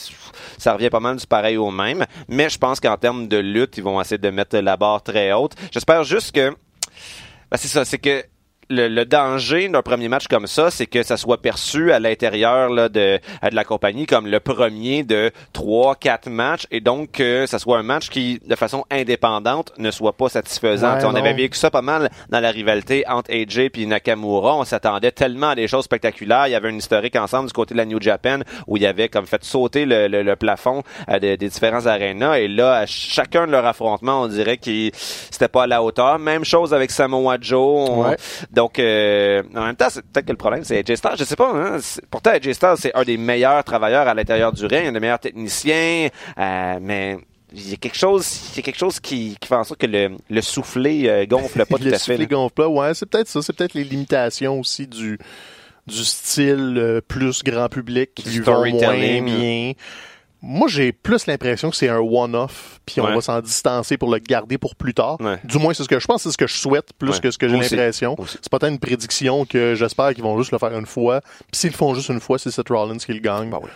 S2: ça revient pas mal du pareil au même. Mais je pense qu'en termes de lutte, ils vont essayer de mettre la barre très haute. J'espère juste que ben, c'est ça, c'est que le, le danger d'un premier match comme ça, c'est que ça soit perçu à l'intérieur de, de la compagnie comme le premier de trois, quatre matchs, et donc que ça soit un match qui, de façon indépendante, ne soit pas satisfaisant.
S1: Ouais,
S2: on avait vécu ça pas mal dans la rivalité entre AJ et Nakamura. On s'attendait tellement à des choses spectaculaires. Il y avait une historique ensemble du côté de la New Japan où il y avait comme fait sauter le, le- le plafond euh, des, des différents arénas. Et là, à chacun de leurs affrontements, on dirait qu'ils c'était pas à la hauteur. Même chose avec Samoa Joe. On-
S1: Ouais.
S2: Donc, euh, en même temps, c'est peut-être que le problème, c'est AJ Styles. Je sais pas. Hein? Pourtant, AJ Styles, c'est un des meilleurs travailleurs à l'intérieur du ring, un des meilleurs techniciens. euh, mais il y a quelque chose, il y a quelque chose qui, qui fait en sorte que le, le soufflé euh, gonfle pas tout
S1: le
S2: à fait.
S1: soufflet
S2: là.
S1: gonfle pas. Ouais, c'est peut-être ça. C'est peut-être les limitations aussi du, du style euh, plus grand public qui lui vont moins bien. Moi, j'ai plus l'impression que c'est un one-off, puis on
S2: Ouais.
S1: va s'en distancer pour le garder pour plus tard.
S2: Ouais.
S1: Du moins, c'est ce que je pense, c'est ce que je souhaite, plus
S2: Ouais.
S1: que ce que j'ai l'impression. C'est pas tant une prédiction que j'espère qu'ils vont juste le faire une fois. Puis s'ils le font juste une fois, c'est Seth Rollins qui le gagne.
S2: Oui.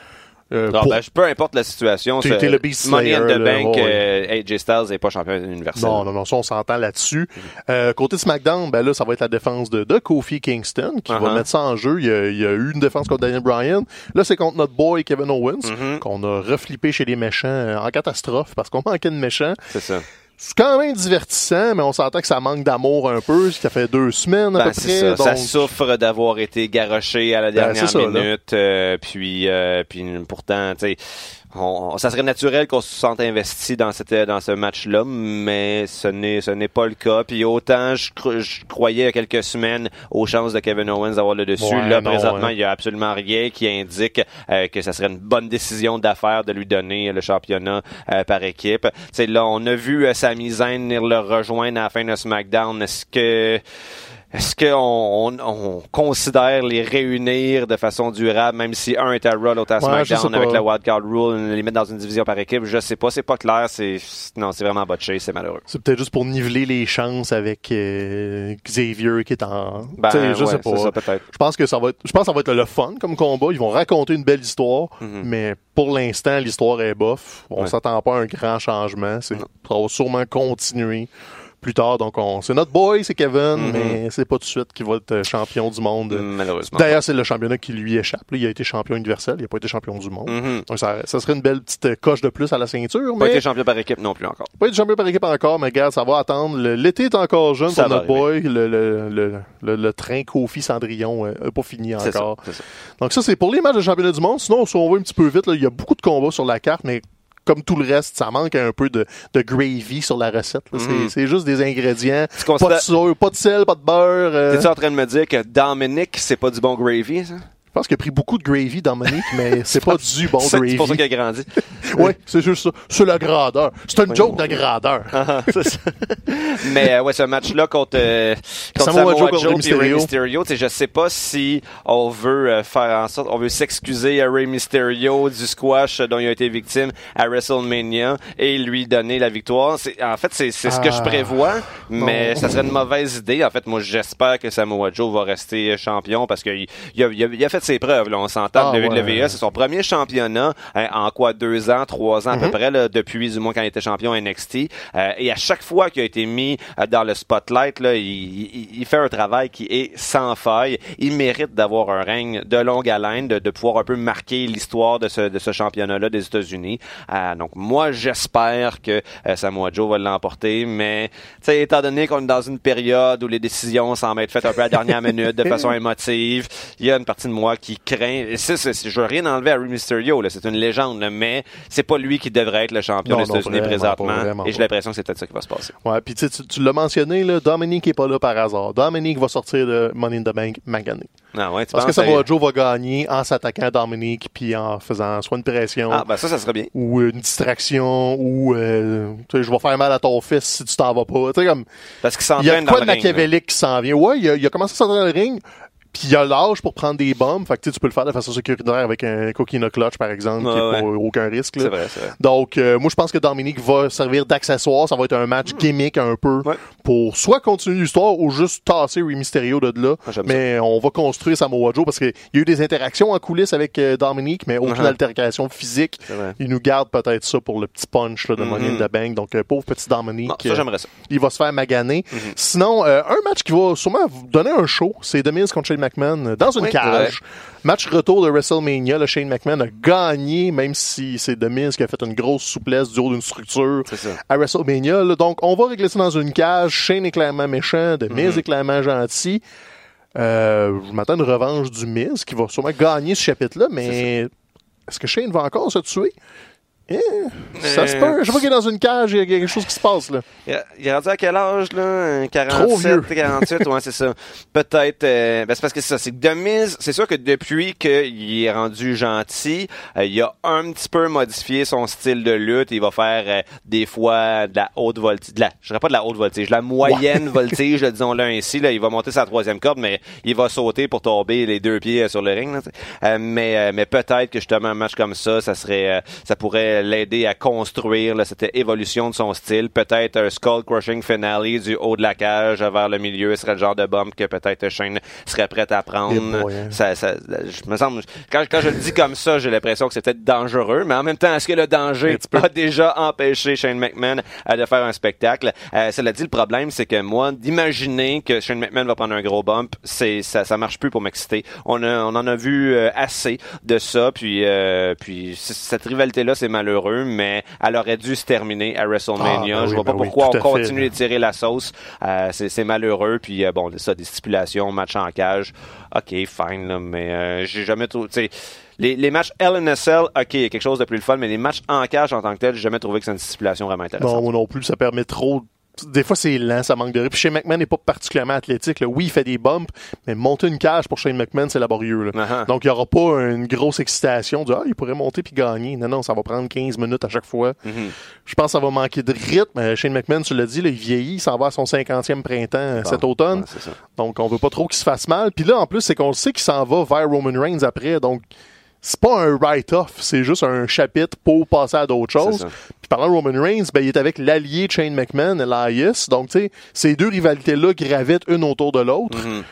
S1: Euh,
S2: Non,
S1: pour-
S2: ben, peu importe la situation,
S1: T'es- le Beast
S2: Money in the Bank, euh, AJ Styles n'est pas champion universel.
S1: Non, non, non, ça, on s'entend là-dessus. Euh, côté de SmackDown, ben là, ça va être la défense de, de Kofi Kingston qui va
S2: Uh-huh.
S1: mettre ça en jeu. Il y, a, il y a eu une défense contre Daniel Bryan. Là, c'est contre notre boy Kevin Owens,
S2: Mhm.
S1: qu'on a reflippé chez les méchants euh, en catastrophe parce qu'on manquait de méchants.
S2: C'est ça.
S1: C'est quand même divertissant, mais on s'entend que ça manque d'amour un peu, ce qui a fait deux semaines à
S2: Ben,
S1: peu
S2: c'est
S1: près.
S2: ça. Ça souffre d'avoir été garoché à la
S1: Ben,
S2: dernière
S1: ça,
S2: minute. euh, puis, euh, puis pourtant, tu sais, on- ça serait naturel qu'on se sente investi dans cette dans ce match-là, mais ce n'est ce n'est pas le cas. Puis autant je, je croyais il y a quelques semaines aux chances de Kevin Owens d'avoir le dessus.
S1: Ouais,
S2: là,
S1: non,
S2: présentement,
S1: hein.
S2: il y a absolument rien qui indique euh, que ça serait une bonne décision d'affaires de lui donner le championnat euh, par équipe. Là, on a vu euh, Sami Zayn le rejoindre à la fin de SmackDown. Est-ce que est-ce qu'on on, on considère les réunir de façon durable, même si un est à Raw, l'autre à SmackDown avec la wildcard rule, les mettre dans une division par équipe? Je sais pas, c'est pas clair. C'est non, c'est vraiment botché, c'est malheureux.
S1: C'est peut-être juste pour niveler les chances avec euh, Xavier qui est en.
S2: Ben,
S1: je
S2: ouais,
S1: sais pas.
S2: ça.
S1: Je pense que ça va être, je pense que ça va être le fun comme combat. Ils vont raconter une belle histoire,
S2: Mhm.
S1: mais pour l'instant, l'histoire est bof. On
S2: Ouais.
S1: s'attend pas à un grand changement. Ça va sûrement continuer plus tard. Donc, on, c'est notre boy, c'est Kevin,
S2: Mhm.
S1: mais c'est pas tout de suite qu'il va être euh, champion du monde.
S2: Malheureusement.
S1: D'ailleurs, c'est le championnat qui lui échappe. là. Il a été champion universel, il a pas été champion du monde.
S2: Mhm.
S1: Donc, ça, ça serait une belle petite euh, coche de plus à la ceinture,
S2: Pas
S1: mais
S2: été champion par équipe non plus encore.
S1: pas été champion par équipe encore, mais regarde, ça va attendre. L'été est encore jeune
S2: Ça
S1: pour notre boy. Le, le, le, le, le train Kofi Cendrillon euh, a pas fini
S2: ça.
S1: encore.
S2: ça.
S1: Donc ça, c'est pour les matchs de championnat du monde. Sinon, si on va un petit peu vite, là, il y a beaucoup de combats sur la carte, mais comme tout le reste, ça manque un peu de, de gravy sur la recette. là. C'est- juste des ingrédients. Pas de, sucre, pas de sel, pas de beurre. euh,
S2: T'es-tu en train de me dire que Dominic, c'est pas du bon gravy, ça?
S1: Je pense qu'il a pris beaucoup de gravy, Dominique, mais c'est pas du bon
S2: C'est
S1: gravy.
S2: pour ça qu'il a grandi.
S1: Oui, c'est juste ça. C'est la grandeur. C'est une joke de grandeur.
S2: Ah, c'est ça. Mais euh, ouais, ce match-là contre, euh, contre
S1: Samoa
S2: Samoa,
S1: Joe
S2: et Rey
S1: Mysterio.
S2: Je sais pas si on veut euh, faire en sorte, on veut s'excuser à Rey Mysterio du squash dont il a été victime à WrestleMania et lui donner la victoire. C'est, en fait, c'est, c'est ce que je
S1: Ah.
S2: prévois, mais
S1: Non.
S2: ça serait une mauvaise idée. En fait, moi, j'espère que Samoa Joe va rester champion parce qu'il il a, il a, il a fait ses preuves. Là, on s'entend.
S1: Ah,
S2: le
S1: ouais.
S2: C'est son premier championnat hein, en quoi deux ans, trois ans à peu près là, depuis du moins quand il était champion NXT. Euh, et à chaque fois qu'il a été mis euh, dans le spotlight, là, il, il- il fait un travail qui est sans faille. Il mérite d'avoir un règne de longue haleine, de, de pouvoir un peu marquer l'histoire de ce, de ce championnat-là des États-Unis. Euh, donc moi, j'espère que euh, Samoa Joe va l'emporter, mais étant donné qu'on est dans une période où les décisions semblent être faites un peu à la dernière minute, de façon émotive, il y a une partie de moi qui craint. Et ça, c'est- je veux rien enlever à Rey Mysterio, c'est une légende, là, mais c'est pas lui qui devrait être le champion
S1: Non,
S2: des États-Unis présentement.
S1: pas, vraiment
S2: et j'ai l'impression que c'est peut-être ça qui va se passer.
S1: Ouais, puis tu, l'as mentionné, là, Dominique est pas là par hasard. Dominique va sortir de Money in the Bank magané.
S2: Ah ouais, tu
S1: Parce que Samoa
S2: à-
S1: Joe va gagner en s'attaquant à Dominique puis en faisant soit une pression
S2: Ah, ben ça, ça serait bien.
S1: ou une distraction ou euh, je vais faire mal à ton fils si tu t'en vas pas. Tu sais, comme
S2: Parce qu'il
S1: il y a
S2: s'entraîne
S1: quoi de machiavélique qui s'en vient? Ouais, il a, il a commencé à s'entraîner dans le ring. Puis il a l'âge pour prendre des bombes. Fait que tu peux le faire de façon sécuritaire avec un coquina clutch, par exemple, qui
S2: Ouais,
S1: est pas aucun risque. là.
S2: C'est vrai, c'est vrai.
S1: Donc, euh, moi, je pense que Dominique va servir d'accessoire. Ça va être un match gimmick un peu
S2: Ouais.
S1: pour soit continuer l'histoire ou juste tasser Rey Mysterio de là.
S2: Ah,
S1: mais on va construire Samoa Joe parce qu'il y a eu des interactions en coulisses avec euh, Dominique, mais aucune
S2: Uh-huh.
S1: altercation physique. Il nous garde peut-être ça pour le petit punch là, de Money in the Bank. Donc, euh, pauvre petit Dominique.
S2: Bon, ça, j'aimerais ça.
S1: il va se faire maganer.
S2: Mhm.
S1: Sinon, un match qui va sûrement vous donner un show, c'est Miz contre McMahon dans une
S2: Oui,
S1: cage. Match retour de WrestleMania. Le Shane McMahon a gagné, même si c'est Miz qui a fait une grosse souplesse du haut d'une structure à WrestleMania. là. Donc, on va régler ça dans une cage. Shane est clairement méchant, The Miz
S2: Mhm.
S1: est clairement gentil. Euh, je m'attends à une revanche du Miz qui va sûrement gagner ce chapitre-là, mais est-ce que Shane va encore se tuer? Eh, ça se
S2: Euh,
S1: peut. Je vois qu'il est dans une cage, il y a quelque chose qui se passe là.
S2: Il est rendu à quel âge, là? Un
S1: Trop vieux.
S2: 47, 48, ouais, c'est ça. Peut-être, euh, ben c'est parce que c'est ça, c'est que Demise, c'est sûr que depuis qu'il est rendu gentil, euh, il a un petit peu modifié son style de lutte. Il va faire euh, des fois de la haute voltige, de la, je dirais pas de la haute voltige, la moyenne voltige, disons-le ainsi. Là, il va monter sa troisième corde, mais il va sauter pour tomber les deux pieds sur le ring. là, mais euh, mais peut-être que justement un match comme ça, ça serait, euh, ça pourrait l'aider à construire là, cette évolution de son style. Peut-être un skull crushing finale du haut de la cage vers le milieu serait le genre de bombe que peut-être Shane serait prêt à prendre.
S1: Boy, hein.
S2: ça, ça, je me semble, quand, quand je le dis comme ça, j'ai l'impression que c'est peut-être dangereux, mais en même temps, est-ce que le danger a déjà empêché Shane McMahon euh, de faire un spectacle? Euh, cela dit, le problème, c'est que moi, d'imaginer que Shane McMahon va prendre un gros bump, c'est ça, ça marche plus pour m'exciter. On, a, on en a vu euh, assez de ça, puis, euh, puis cette rivalité-là, c'est malheureux, mais elle aurait dû se terminer à WrestleMania.
S1: Ah, ben
S2: je vois pas
S1: ben oui,
S2: pourquoi on
S1: fait,
S2: continue de tirer la sauce. Euh, c'est malheureux, puis euh, bon, ça, des stipulations, match en cage, ok, fine, là, mais euh, j'ai jamais trouvé, les, les matchs LNSL, ok, il y a quelque chose de plus le fun, mais les matchs en cage en tant que tel, j'ai jamais trouvé que c'est une stipulation vraiment intéressante.
S1: Non, moi non plus, ça permet trop. Des fois, c'est lent, ça manque de rythme. Puis Shane McMahon n'est pas particulièrement athlétique. là. Oui, il fait des bumps, mais monter une cage pour Shane McMahon, c'est laborieux. là.
S2: Uh-huh.
S1: Donc, il n'y aura pas une grosse excitation de Ah, il pourrait monter puis gagner. Non, non, ça va prendre 15 minutes à chaque fois.
S2: Mhm.
S1: Je pense que ça va manquer de rythme. Euh, Shane McMahon, tu l'as dit, là, il vieillit, il s'en va à son 50e printemps euh, cet automne.
S2: Ouais.
S1: Donc, on veut pas trop qu'il se fasse mal. Puis là, en plus, c'est qu'on sait qu'il s'en va vers Roman Reigns après. Donc, c'est pas un write-off, c'est juste un chapitre pour passer à d'autres choses. Puis parlant de Roman Reigns, ben, il est avec l'allié Shane McMahon, Elias. Donc, tu sais, ces deux rivalités-là gravitent une autour de l'autre.
S2: Mhm.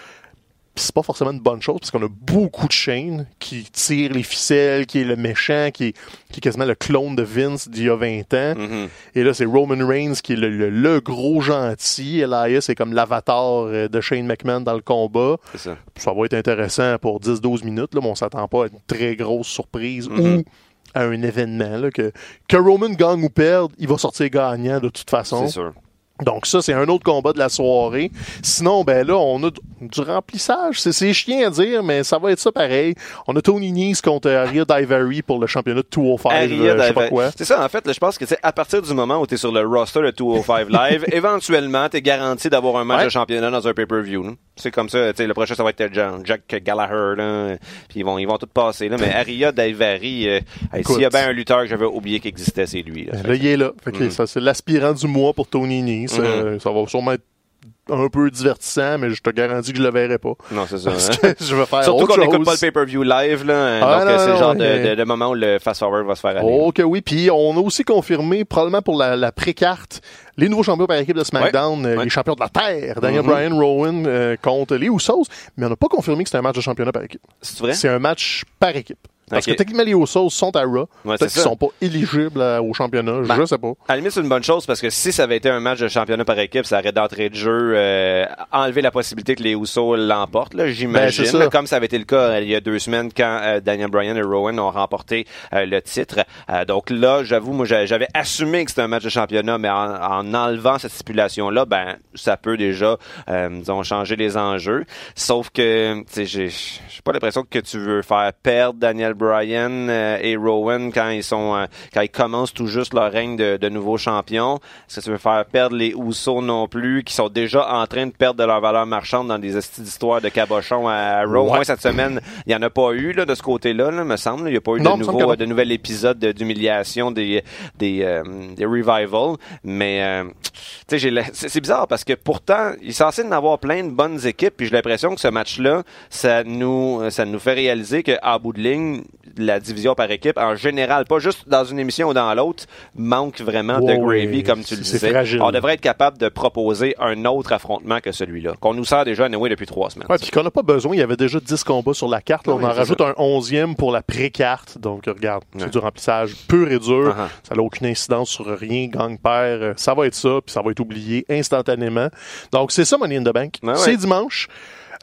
S1: Puis c'est pas forcément une bonne chose parce qu'on a beaucoup de chaînes qui tirent les ficelles, qui est le méchant, qui est, qui est quasiment le clone de Vince d'il y a 20 ans.
S2: Mhm.
S1: Et là, c'est Roman Reigns qui est le, le- le gros gentil. Elias est comme l'avatar euh, de Shane McMahon dans le combat.
S2: C'est ça.
S1: Ça va être intéressant pour 10-12 minutes, là, mais on s'attend pas à une très grosse surprise
S2: Mhm.
S1: ou à un événement. Là, que, que Roman gagne ou perde, il va sortir gagnant de toute façon.
S2: C'est sûr.
S1: Donc ça, c'est un autre combat de la soirée. Sinon, ben là, on a du remplissage. C'est, chiant à dire, mais ça va être ça pareil. On a Tony Nese contre Aria Daivari pour le championnat de 205.
S2: Aria
S1: euh, je sais pas
S2: Daivari.
S1: quoi.
S2: C'est ça, en fait, là, je pense que à partir du moment où tu es sur le roster de 205 Live, éventuellement, tu es garanti d'avoir un match
S1: Ouais.
S2: de championnat dans un pay-per-view. C'est comme ça, tu sais, le prochain, ça va être John- Jack Gallagher, là, puis ils vont, ils vont tout passer. Là. Mais Aria Daivari, euh, hey, s'il y a bien un lutteur que j'avais oublié qu'il existait, c'est lui. Là.
S1: Là, il est là. Ça, c'est l'aspirant du mois pour Tony Nese.
S2: Mhm.
S1: Ça va sûrement être un peu divertissant, mais je te garantis que je le verrai pas.
S2: Non, c'est ça.
S1: Parce
S2: hein.
S1: que je vais faire
S2: Surtout qu'on n'écoute pas le pay-per-view live, là.
S1: Ah,
S2: donc,
S1: non,
S2: euh, c'est le genre de,
S1: mais-
S2: de- de moment où le fast-forward va se faire aller.
S1: Oh que oui. Puis on a aussi confirmé, probablement pour la, la pré-carte, les nouveaux champions par équipe de SmackDown, euh,
S2: Ouais.
S1: les champions de la Terre, Daniel
S2: Mhm.
S1: Bryan, Rowan euh, contre les Usos. Mais on n'a pas confirmé que c'était un match de championnat par équipe.
S2: C'est vrai?
S1: C'est un match par équipe. Parce
S2: Ok.
S1: que techniquement, les Usos sont à Raw.
S2: Ouais,
S1: Peut-être qu'ils sont pas éligibles à- au championnat.
S2: Ben,
S1: je sais pas.
S2: À la limite, c'est une bonne chose parce que si ça avait été un match de championnat par équipe, ça aurait d'entrée de jeu euh, enlevé la possibilité que les Usos l'emportent, là, j'imagine.
S1: Ben,
S2: comme ça avait été le cas euh, il y a deux semaines quand euh, Daniel Bryan et Rowan ont remporté euh, le titre. Donc là, j'avoue, moi, j'a- j'avais assumé que c'était un match de championnat, mais en, en enlevant cette stipulation-là, ben, ça peut déjà, euh, disons, changer les enjeux. Sauf que, tu sais, j'ai j'ai pas l'impression que tu veux faire perdre Daniel Bryan euh, et Rowan quand ils sont, euh, quand ils commencent tout juste leur règne de, de nouveaux champions. Est-ce que tu veux faire perdre les Usos non plus, qui sont déjà en train de perdre de leur valeur marchande dans des esti d'histoires de cabochon à, Raw?
S1: Ouais.
S2: Moi, cette semaine, il y en a pas eu, là, de ce côté-là, là, me semble. Il y a pas eu
S1: Non,
S2: de nouveau,
S1: non.
S2: de nouvel épisode de- d'humiliation des, des, euh, des revival. Mais, euh, tu sais, j'ai la- c'est c'est bizarre parce que pourtant, il est censé en avoir plein de bonnes équipes, puis j'ai l'impression que ce match-là, ça nous, ça nous fait réaliser qu'à bout de ligne, la division par équipe, en général, pas juste dans une émission ou dans l'autre, manque vraiment de gravy, comme tu le
S1: c'est
S2: disais.
S1: fragile.
S2: On devrait être capable de proposer un autre affrontement que celui-là, qu'on nous sert déjà anyway depuis trois semaines.
S1: Ouais, puis qu'on n'a pas besoin. Il y avait déjà 10 combats sur la carte. là.
S2: Oui,
S1: on en rajoute
S2: ça.
S1: un 11e pour la pré-carte. Donc, regarde, c'est
S2: Ouais.
S1: du remplissage pur et dur.
S2: Uh-huh.
S1: Ça n'a aucune incidence sur rien. Gang-père, ça va être ça, puis ça va être oublié instantanément. Donc, c'est ça, Money in the Bank.
S2: Ouais,
S1: c'est dimanche.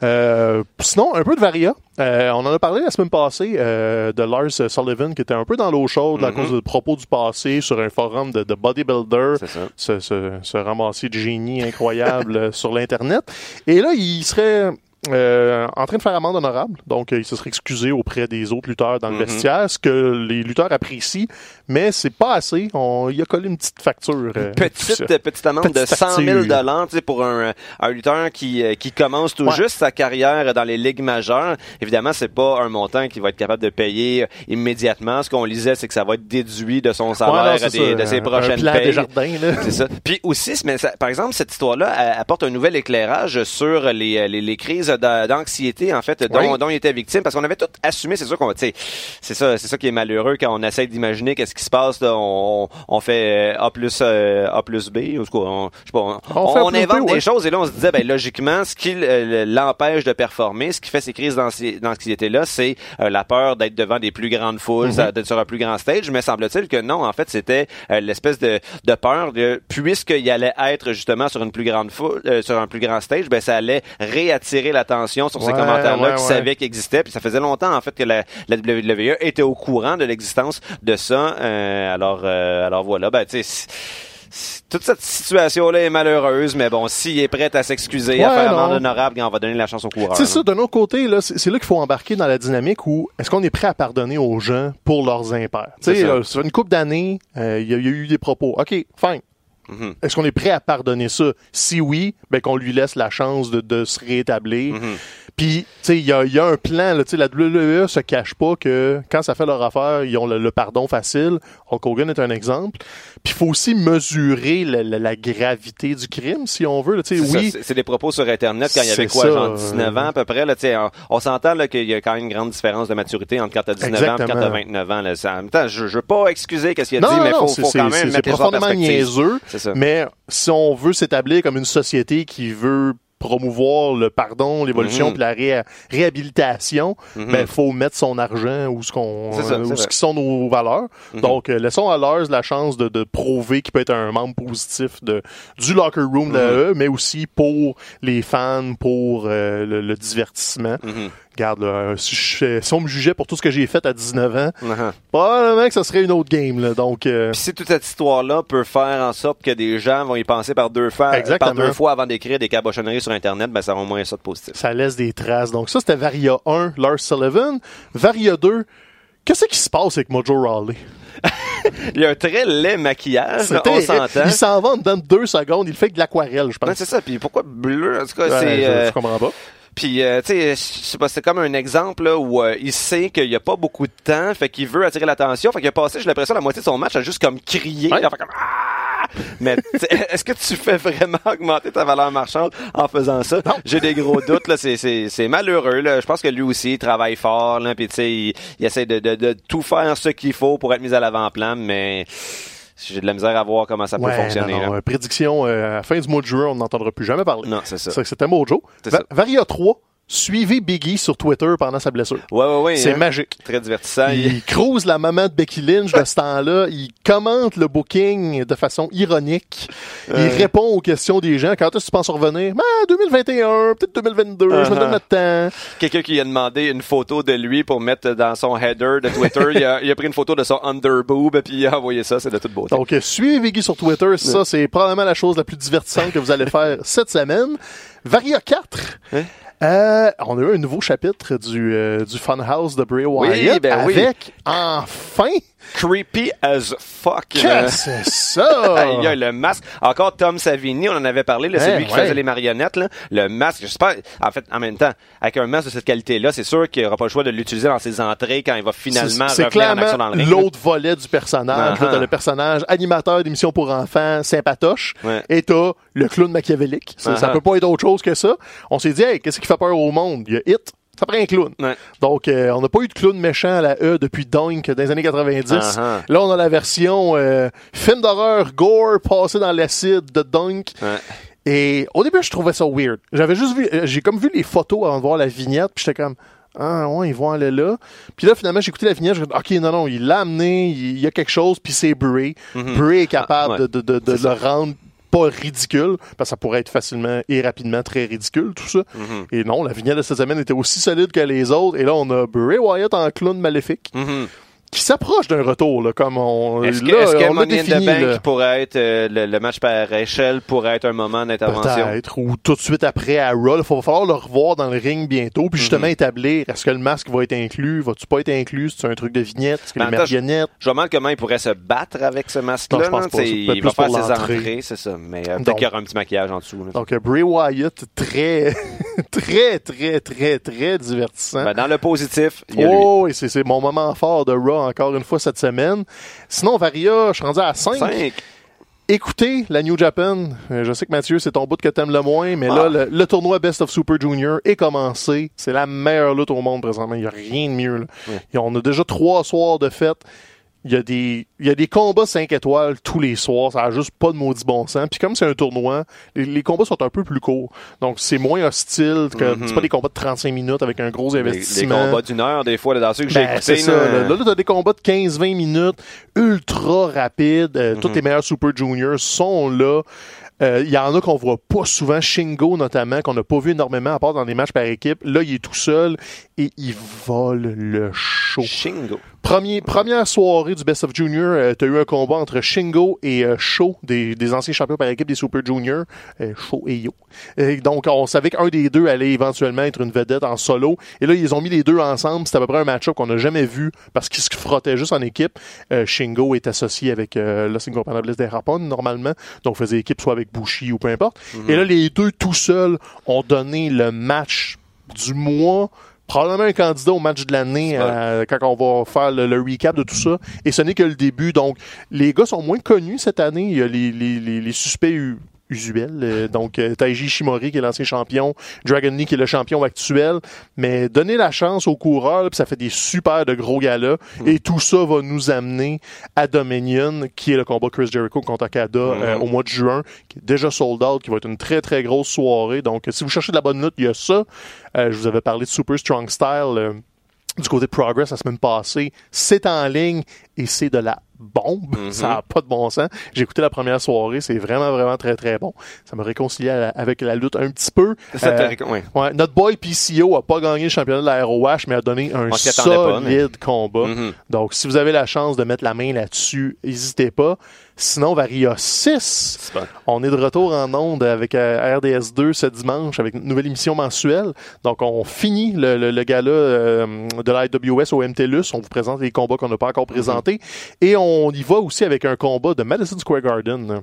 S1: Euh, sinon, un peu de Varia. Euh, on en a parlé la semaine passée euh, de Lars Sullivan qui était un peu dans l'eau chaude à
S2: Mhm.
S1: cause de propos du passé sur un forum de, de bodybuilder ce, ce, ce ramassis de génie incroyable sur l'Internet. Et là, il serait euh, en train de faire amende honorable. Donc, euh, il se serait excusé auprès des autres lutteurs dans le
S2: Mhm.
S1: vestiaire, ce que les lutteurs apprécient, mais c'est pas assez. On, il a collé une petite facture. euh, tout ça.
S2: petite, petite amende de
S1: Petite
S2: 100 000
S1: facture.
S2: dollars pour un, un lutteur qui, euh, qui commence tout
S1: Ouais.
S2: juste sa carrière dans les ligues majeures. Évidemment, c'est pas un montant qu'il va être capable de payer euh, immédiatement. Ce qu'on lisait, c'est que ça va être déduit de son
S1: Ouais,
S2: salaire,
S1: c'est
S2: des- de ses prochaines payes. C'est ça. Puis aussi, mais ça- par exemple, cette histoire-là apporte un nouvel éclairage sur les, les, les crises d'a- d'anxiété, en fait, dont,
S1: Oui.
S2: dont il était victime, parce qu'on avait tout assumé, c'est sûr qu'on, tu sais, c'est ça, c'est ça qui est malheureux quand on essaie d'imaginer qu'est-ce qui se passe, là, on, on fait euh, A plus euh, A plus B, ou ce qu'on, on, je sais pas, on,
S1: On B,
S2: invente
S1: ouais.
S2: des choses et là on se disait, ben logiquement, ce qui euh, l'empêche de performer, ce qui fait ces crises d'anxi- d'anxiété-là, c'est euh, la peur d'être devant des plus grandes foules,
S1: Mhm.
S2: d'être sur un plus grand stage, mais semble-t-il que non, en fait, c'était euh, l'espèce de, de peur de puisqu'il allait être justement sur une plus grande foule, euh, sur un plus grand stage, ben ça allait réattirer l'attention sur ces commentaires-là
S1: ouais,
S2: qui savaient qu'ils existaient, puis ça faisait longtemps en fait que la, la WWE était au courant de l'existence de ça. Euh, alors, euh, alors voilà, ben tu sais. Toute cette situation-là est malheureuse, mais bon, s'il est prêt à s'excuser, à faire amende honorable, on va donner la chance au coureur.
S1: C'est ça, d'un autre côté, c'est là qu'il faut embarquer dans la dynamique où est-ce qu'on est prêt à pardonner aux gens pour leurs impairs? Tu
S2: C'est
S1: sais, euh, sur une couple d'années, euh, y, il y a eu des propos. OK, fine.
S2: Mhm.
S1: Est-ce qu'on est prêt à pardonner ça? Si oui, ben qu'on lui laisse la chance de, de se rétablir.
S2: Mhm.
S1: Puis, tu sais, il y y a un plan. Là, tu sais, la WWE se cache pas que quand ça fait leur affaire, ils ont le, le pardon facile. Hulk Hogan est un exemple. Puis, il faut aussi mesurer la, la- la gravité du crime, si on veut. là. Oui,
S2: c'est- des propos sur Internet quand il y avait quoi,
S1: ça,
S2: genre 19 ans à peu près. Là, tu sais, on, on s'entend là, qu'il y a quand même une grande différence de maturité entre quand tu as 19 ans et quand
S1: Exactement.
S2: tu as 29 ans. Là. Ça- en même temps, je ne veux pas excuser qu'est-ce qu'il a
S1: non,
S2: dit, mais il
S1: non,
S2: faut, quand même mettre
S1: profondément niaiseux.
S2: Ça.
S1: Mais si on veut s'établir comme une société qui veut promouvoir le pardon, l'évolution
S2: Mhm.
S1: puis la ré- réhabilitation,
S2: Mhm.
S1: ben faut mettre son argent où ce qu'on euh, qui sont nos valeurs.
S2: Mhm.
S1: Donc euh, laissons à Lars la chance de, de prouver qu'il peut être un membre positif de du locker room de
S2: Mhm.
S1: E, mais aussi pour les fans, pour euh, le, le divertissement. Regarde, là, euh, si, je- si on me jugeait pour tout ce que j'ai fait à 19 ans,
S2: Mhm.
S1: probablement que ça serait une autre game. Là. Donc, euh,
S2: Puis si toute cette histoire-là peut faire en sorte que des gens vont y penser par deux fois,
S1: Exactement.
S2: par deux fois avant d'écrire des cabochonneries sur Internet, ben ça a au moins ça de positif.
S1: ça laisse des traces. Donc ça, c'était Varia 1, Lars Sullivan. Varia 2, qu'est-ce qui se passe avec Mojo Rawley?
S2: Il a un très laid maquillage, on s'entend.
S1: Il s'en va en dedans de deux secondes. Il fait de l'aquarelle, je pense.
S2: Ouais, c'est ça. Puis pourquoi bleu? En tout cas,
S1: Ouais,
S2: c'est...
S1: je,
S2: euh,
S1: je comprends pas.
S2: Puis, euh, tu sais, je sais pas, c'est comme un exemple là, où euh, il sait qu'il y a pas beaucoup de temps, fait qu'il veut attirer l'attention, fait qu'il a passé, j'ai l'impression, la moitié de son match à juste comme crier,
S1: Ouais.
S2: fait comme Ah! Mais est-ce que tu fais vraiment augmenter ta valeur marchande en faisant ça? J'ai des gros doutes, là, c'est, c'est, c'est malheureux, là. Je pense que lui aussi, il travaille fort, là, puis tu sais, il, il essaie de, de, de tout faire ce qu'il faut pour être mis à l'avant-plan, mais j'ai de la misère à voir comment ça peut
S1: Ouais,
S2: fonctionner.
S1: non, non,
S2: là.
S1: prédiction, euh, à la fin du mois de juin, on n'entendra plus jamais parler.
S2: Non, c'est ça.
S1: C'est que c'était Mojo. Va-
S2: ça.
S1: Varia 3, suivez Biggie sur Twitter pendant sa blessure.
S2: Ouais, ouais, ouais.
S1: C'est
S2: hein.
S1: magique.
S2: Très divertissant. Il-
S1: cruise la maman de Becky Lynch de ce temps-là. Il commente le booking de façon ironique. Il répond aux questions des gens. Quand est-ce que tu penses revenir? Ben, 2021, peut-être 2022. Je me
S2: Uh-huh.
S1: donne le temps.
S2: quelqu'un qui a demandé une photo de lui pour mettre dans son header de Twitter. il, a, il a pris une photo de son underboob puis il a envoyé ça. C'est de toute beauté.
S1: Donc, suivez Biggie sur Twitter. Ça, c'est probablement la chose la plus divertissante que vous allez faire cette semaine. Varia 4.
S2: Hein?
S1: Euh, on a eu un nouveau chapitre du, euh, du Funhouse de Bray Wyatt
S2: ben oui.
S1: avec, enfin,
S2: Creepy as fuck.
S1: qu'est-ce
S2: là.
S1: que c'est ça?
S2: Aïe, aïe, le masque. Encore Tom Savini, on en avait parlé, là, c'est
S1: Hein,
S2: lui qui
S1: ouais.
S2: faisait les marionnettes. Là. Le masque, j'espère, en fait, en même temps, avec un masque de cette qualité-là, c'est sûr qu'il n'aura pas le choix de l'utiliser dans ses entrées quand il va finalement
S1: C'est-
S2: revenir en action dans le ring. là.
S1: l'autre volet du personnage. là,
S2: Uh-huh.
S1: T'as le personnage animateur d'émission pour enfants, sympatoche.
S2: Ouais.
S1: Et t'as le clown machiavélique. Ça, ça
S2: Uh-huh.
S1: peut pas être autre chose que ça. On s'est dit, hey, qu'est-ce qui fait peur au monde? Il y a Hit. Ça prend un clown.
S2: Ouais.
S1: Donc, euh, on n'a pas eu de clown méchant à la E depuis Dunk dans les années 90.
S2: Uh-huh.
S1: Là, on a la version euh, film d'horreur gore passé dans l'acide de Dunk.
S2: Ouais.
S1: Et au début, je trouvais ça weird. J'avais juste vu, euh, j'ai comme vu les photos avant de voir la vignette, puis j'étais comme, ah ouais, ils vont aller là. Puis là, finalement, j'ai écouté la vignette, j'ai dit, ok, non, non, il l'a amené, il y a quelque chose, puis c'est Bray. Bray est capable
S2: Ah, ouais.
S1: de, de, de, le rendre pas ridicule, parce que ça pourrait être facilement et rapidement très ridicule, tout ça.
S2: Mhm.
S1: Et non, la vignette de cette semaine était aussi solide que les autres. Et là, on a Bray Wyatt en clown maléfique,
S2: Mhm.
S1: Qui s'approche d'un retour, là, comme on,
S2: Est-ce que, est-ce que Money in the Bank
S1: là.
S2: pourrait être euh, le, le match par échelle pourrait être un moment d'intervention?
S1: Peut-être, ou tout de suite après à Raw. Il va falloir le revoir dans le ring bientôt, puis justement établir, est-ce que le masque va être inclus, va-tu pas être inclus, c'est un truc de vignette, est-ce que les marionnettes...
S2: Je me demande comment il pourrait se battre avec ce masque-là.
S1: Non, je pense
S2: là.
S1: pas.
S2: Il va faire ses entrées, c'est ça. Mais euh,
S1: Donc-
S2: peut-être qu'il y aura un petit maquillage en dessous. là.
S1: Donc, euh, Bray Wyatt, très, très, très, très, très divertissant.
S2: Ben, dans le positif, il y a lui.
S1: Oh, et c'est c'est mon moment fort de Raw encore une fois cette semaine. Sinon, Varia, je suis rendu à 5.
S2: Cinq.
S1: Écoutez la New Japan. Euh, Je sais que Mathieu, c'est ton bout que t'aimes le moins, mais
S2: Ah.
S1: là, le, le tournoi Best of Super Junior est commencé. C'est la meilleure lutte au monde présentement. Il n'y a rien de mieux. Là.
S2: Ouais.
S1: Et on a déjà trois soirs de fête. Il y, a des, il y a des combats 5 étoiles tous les soirs. Ça a juste pas de maudit bon sens. Puis comme c'est un tournoi, les, les combats sont un peu plus courts. Donc c'est moins hostile. que
S2: Mhm.
S1: C'est pas des combats de 35 minutes avec un gros investissement.
S2: combats d'une heure, des fois, là, dans ceux que j'ai
S1: Ben,
S2: écoutés.
S1: c'est ça.
S2: là,
S1: Là, là, t'as des combats de 15-20 minutes, ultra rapides. Euh,
S2: Mhm.
S1: Toutes les meilleurs Super Juniors sont là. Euh, Il y en a qu'on voit pas souvent, Shingo notamment, qu'on n'a pas vu énormément, à part dans des matchs par équipe. Là, il est tout seul et il vole le show.
S2: Shingo.
S1: Premier, première soirée du Best of Junior, euh, t'as eu un combat entre Shingo et euh, Sho, des, des anciens champions par équipe des Super Juniors, euh, Sho et Yo. Et donc, on savait qu'un des deux allait éventuellement être une vedette en solo. Et là, ils ont mis les deux ensemble. C'était à peu près un match-up qu'on n'a jamais vu parce qu'ils se frottaient juste en équipe. Euh, Shingo est associé avec euh, Los Incomparables des Rapon, normalement. Donc, faisait équipe soit avec Bushi ou peu importe. Et là, les deux tout seuls ont donné le match du mois probablement un candidat au match de l'année euh, quand on va faire le, le recap de tout ça. Et ce n'est que le début. Donc, les gars sont moins connus cette année. Il y a les, les, les, les suspects Euh, donc, euh, Taiji Shimori, qui est l'ancien champion, Dragon Lee, qui est le champion actuel. Mais donner la chance aux coureurs, puis ça fait des super de gros galas.
S2: Hmm.
S1: Et tout ça va nous amener à Dominion, qui est le combat Chris Jericho contre Okada euh,
S2: Mhm.
S1: au mois de juin, qui est déjà sold out, qui va être une très, très grosse soirée. Donc, euh, si vous cherchez de la bonne note, il y a ça. Euh, je vous avais parlé de Super Strong Style. euh, du côté de Progress la semaine passée, c'est en ligne et c'est de la bombe.
S2: Mhm.
S1: Ça n'a pas de bon sens. J'ai écouté la première soirée, c'est vraiment, vraiment très, très bon. Ça m'a réconcilié à la- avec la lutte un petit peu.
S2: Ça
S1: Euh,
S2: ouais.
S1: Notre boy PCO a pas gagné le championnat de la ROH, mais a donné un
S2: pas,
S1: solide
S2: mais-
S1: combat.
S2: Mhm.
S1: Donc, si vous avez la chance de mettre la main là-dessus, n'hésitez pas. Sinon, Varia 6,
S2: C'est bon.
S1: on est de retour en onde avec euh, RDS2 ce dimanche avec une nouvelle émission mensuelle. Donc, on finit le, le, le gala euh, de l'IWS au MTLUS. On vous présente les combats qu'on n'a pas encore présentés. Et on y va aussi avec un combat de Madison Square Garden.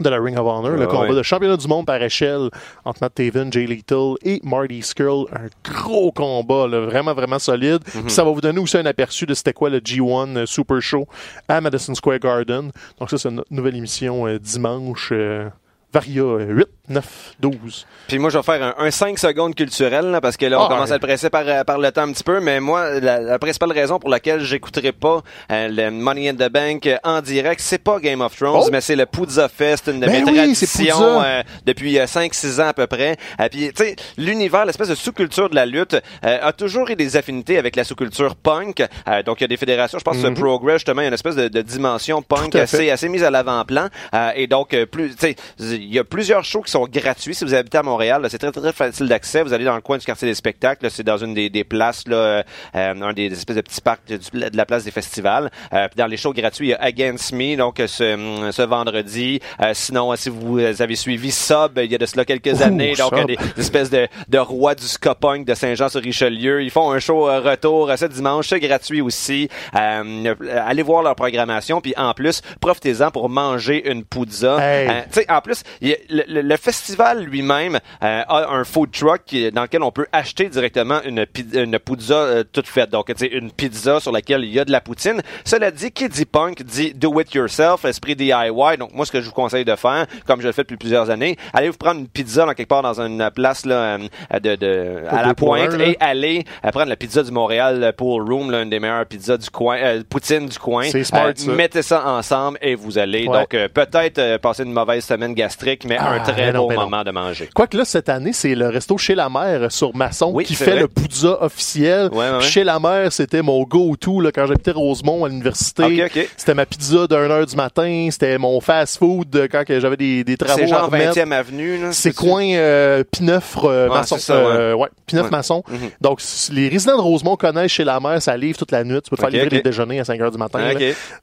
S1: De la Ring of Honor, le
S2: Ah
S1: combat
S2: ouais.
S1: de championnat du monde par échelle entre Matt Taven, Jay Lethal et Marty Skrull. Un gros combat, là, vraiment, vraiment solide.
S2: Mhm.
S1: Puis ça va vous donner aussi un aperçu de c'était quoi le G1 euh, Super Show à Madison Square Garden. Donc ça, c'est notre nouvelle émission euh, dimanche. euh, Varia euh, 8, 9, 12.
S2: Puis moi, je vais faire un, un 5 secondes culturel, là, parce que là, on
S1: Ah,
S2: commence
S1: ouais.
S2: à le presser par, euh, par le temps un petit peu, mais moi, la, la principale raison pour laquelle j'écouterai pas euh, le Money in the Bank euh, en direct, c'est pas Game of Thrones,
S1: Oh!
S2: mais c'est le Puzza Fest, une de
S1: Ben
S2: mes
S1: oui,
S2: traditions euh, depuis 5-6 ans à peu près. Euh, puis, tu sais, l'univers, l'espèce de sous-culture de la lutte euh, a toujours eu des affinités avec la sous-culture punk. Euh, donc, il y a des fédérations, je pense que
S1: Mhm.
S2: Progress, justement, il y a une espèce de, de dimension punk assez, assez mise à l'avant-plan. Euh, et donc, euh, plus, tu sais, il y a plusieurs shows qui sont gratuits. Si vous habitez à Montréal, c'est très, très facile d'accès. Vous allez dans le coin du quartier des spectacles. C'est dans une des, des places, là, euh, un des, des espèces de petits parcs de, de la place des festivals. Euh, puis dans les shows gratuits, il y a Against Me, donc euh, ce, ce vendredi. Euh, sinon, euh, si vous avez suivi Sub, il y a de cela quelques
S1: Ouh,
S2: années, donc
S1: Sub.
S2: euh, des, des espèces de, de rois du Scopong de Saint-Jean-sur-Richelieu. Ils font un show euh, retour euh, ce dimanche, c'est gratuit aussi. Euh, euh, allez voir leur programmation, puis en plus, profitez-en pour manger une pizza.
S1: Hey.
S2: Euh, en plus, y a- le, le- le festival lui-même euh, a un food truck qui- dans lequel on peut acheter directement une, une pizza euh, toute faite. Donc, sais, une pizza sur laquelle il y a de la poutine. Cela dit, qui dit punk dit do it yourself, esprit DIY. Donc, moi, ce que je vous conseille de faire, comme je le fais depuis plusieurs années, allez vous prendre une pizza dans quelque part dans une place là, euh, de, de, à la pointe
S1: un,
S2: et allez euh, prendre la pizza du Montréal Pool Room, là, une des meilleures pizzas du coin, euh, poutine du coin.
S1: C'est smart,
S2: Euh,
S1: ça.
S2: Mettez ça ensemble et vous allez.
S1: Ouais.
S2: Donc, euh, peut-être euh, passer une mauvaise semaine gastrique, mais un
S1: Ah,
S2: très
S1: non, ben non.
S2: moment de manger.
S1: Quoique là, cette année, c'est le resto chez la mère sur Masson
S2: Oui,
S1: qui fait
S2: vrai.
S1: le pizza officiel.
S2: Ouais, ouais, ouais.
S1: Chez la mère, c'était mon go-to quand j'habitais Rosemont à l'université. C'était ma pizza d'un heure du matin. C'était mon fast-food quand j'avais des, des travaux
S2: C'est genre
S1: remettre.
S2: 20e avenue.
S1: C'est coin euh, Pineuf euh,
S2: ça,
S1: euh, Pineuf maçon.
S2: Mhm.
S1: Donc les résidents de Rosemont connaissent chez la mère, ça livre toute la nuit. Tu peux te faire livrer des déjeuners à 5 heures du matin.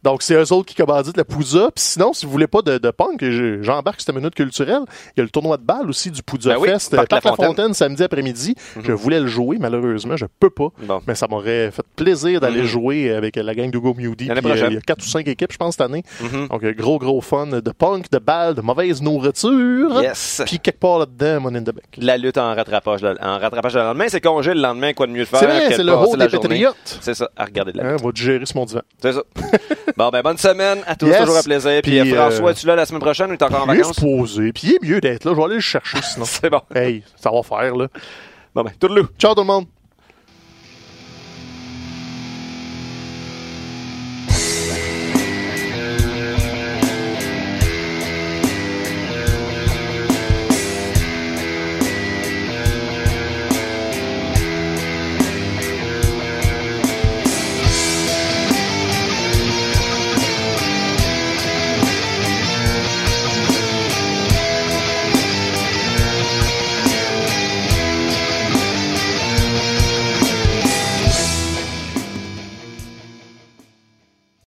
S1: Donc c'est eux autres qui commanditent la Poudza. Puis sinon, si vous voulez pas de, de punk, je- j'embarque cette minute culturelle. Il y a le tournoi de balle aussi du Poudza
S2: Ben oui,
S1: Fest,
S2: Parc
S1: Parc La. Fontaine, samedi après-midi. Je voulais le jouer, malheureusement, je peux pas.
S2: Bon.
S1: Mais ça m'aurait fait plaisir d'aller
S2: Mhm.
S1: jouer avec la gang Mewdy. Puis, euh,
S2: prochaine.
S1: Il y a quatre ou cinq équipes, je pense, cette année.
S2: Mhm.
S1: Donc, euh, gros, gros fun de punk, de balle, de mauvaise nourriture.
S2: Yes.
S1: Puis quelque part là-dedans, Money in the Bank.
S2: La lutte en rattrapage, le- en rattrapage le lendemain, c'est congé le lendemain, quoi de mieux de faire
S1: C'est
S2: de
S1: le haut des. Patriotes.
S2: C'est ça, à regarder de la
S1: Hein,
S2: lutte.
S1: on va digérer sur mon divan.
S2: C'est ça. bon, ben, bonne semaine à tous,
S1: Yes.
S2: toujours un plaisir. Puis, euh, François,
S1: euh,
S2: es-tu là la semaine prochaine ou t'es encore en vacances?
S1: supposé. Puis il est mieux d'être là. Je vais aller le chercher sinon.
S2: C'est bon.
S1: hey, ça va faire, là.
S2: Bon, ben, tout le
S1: Ciao tout le monde.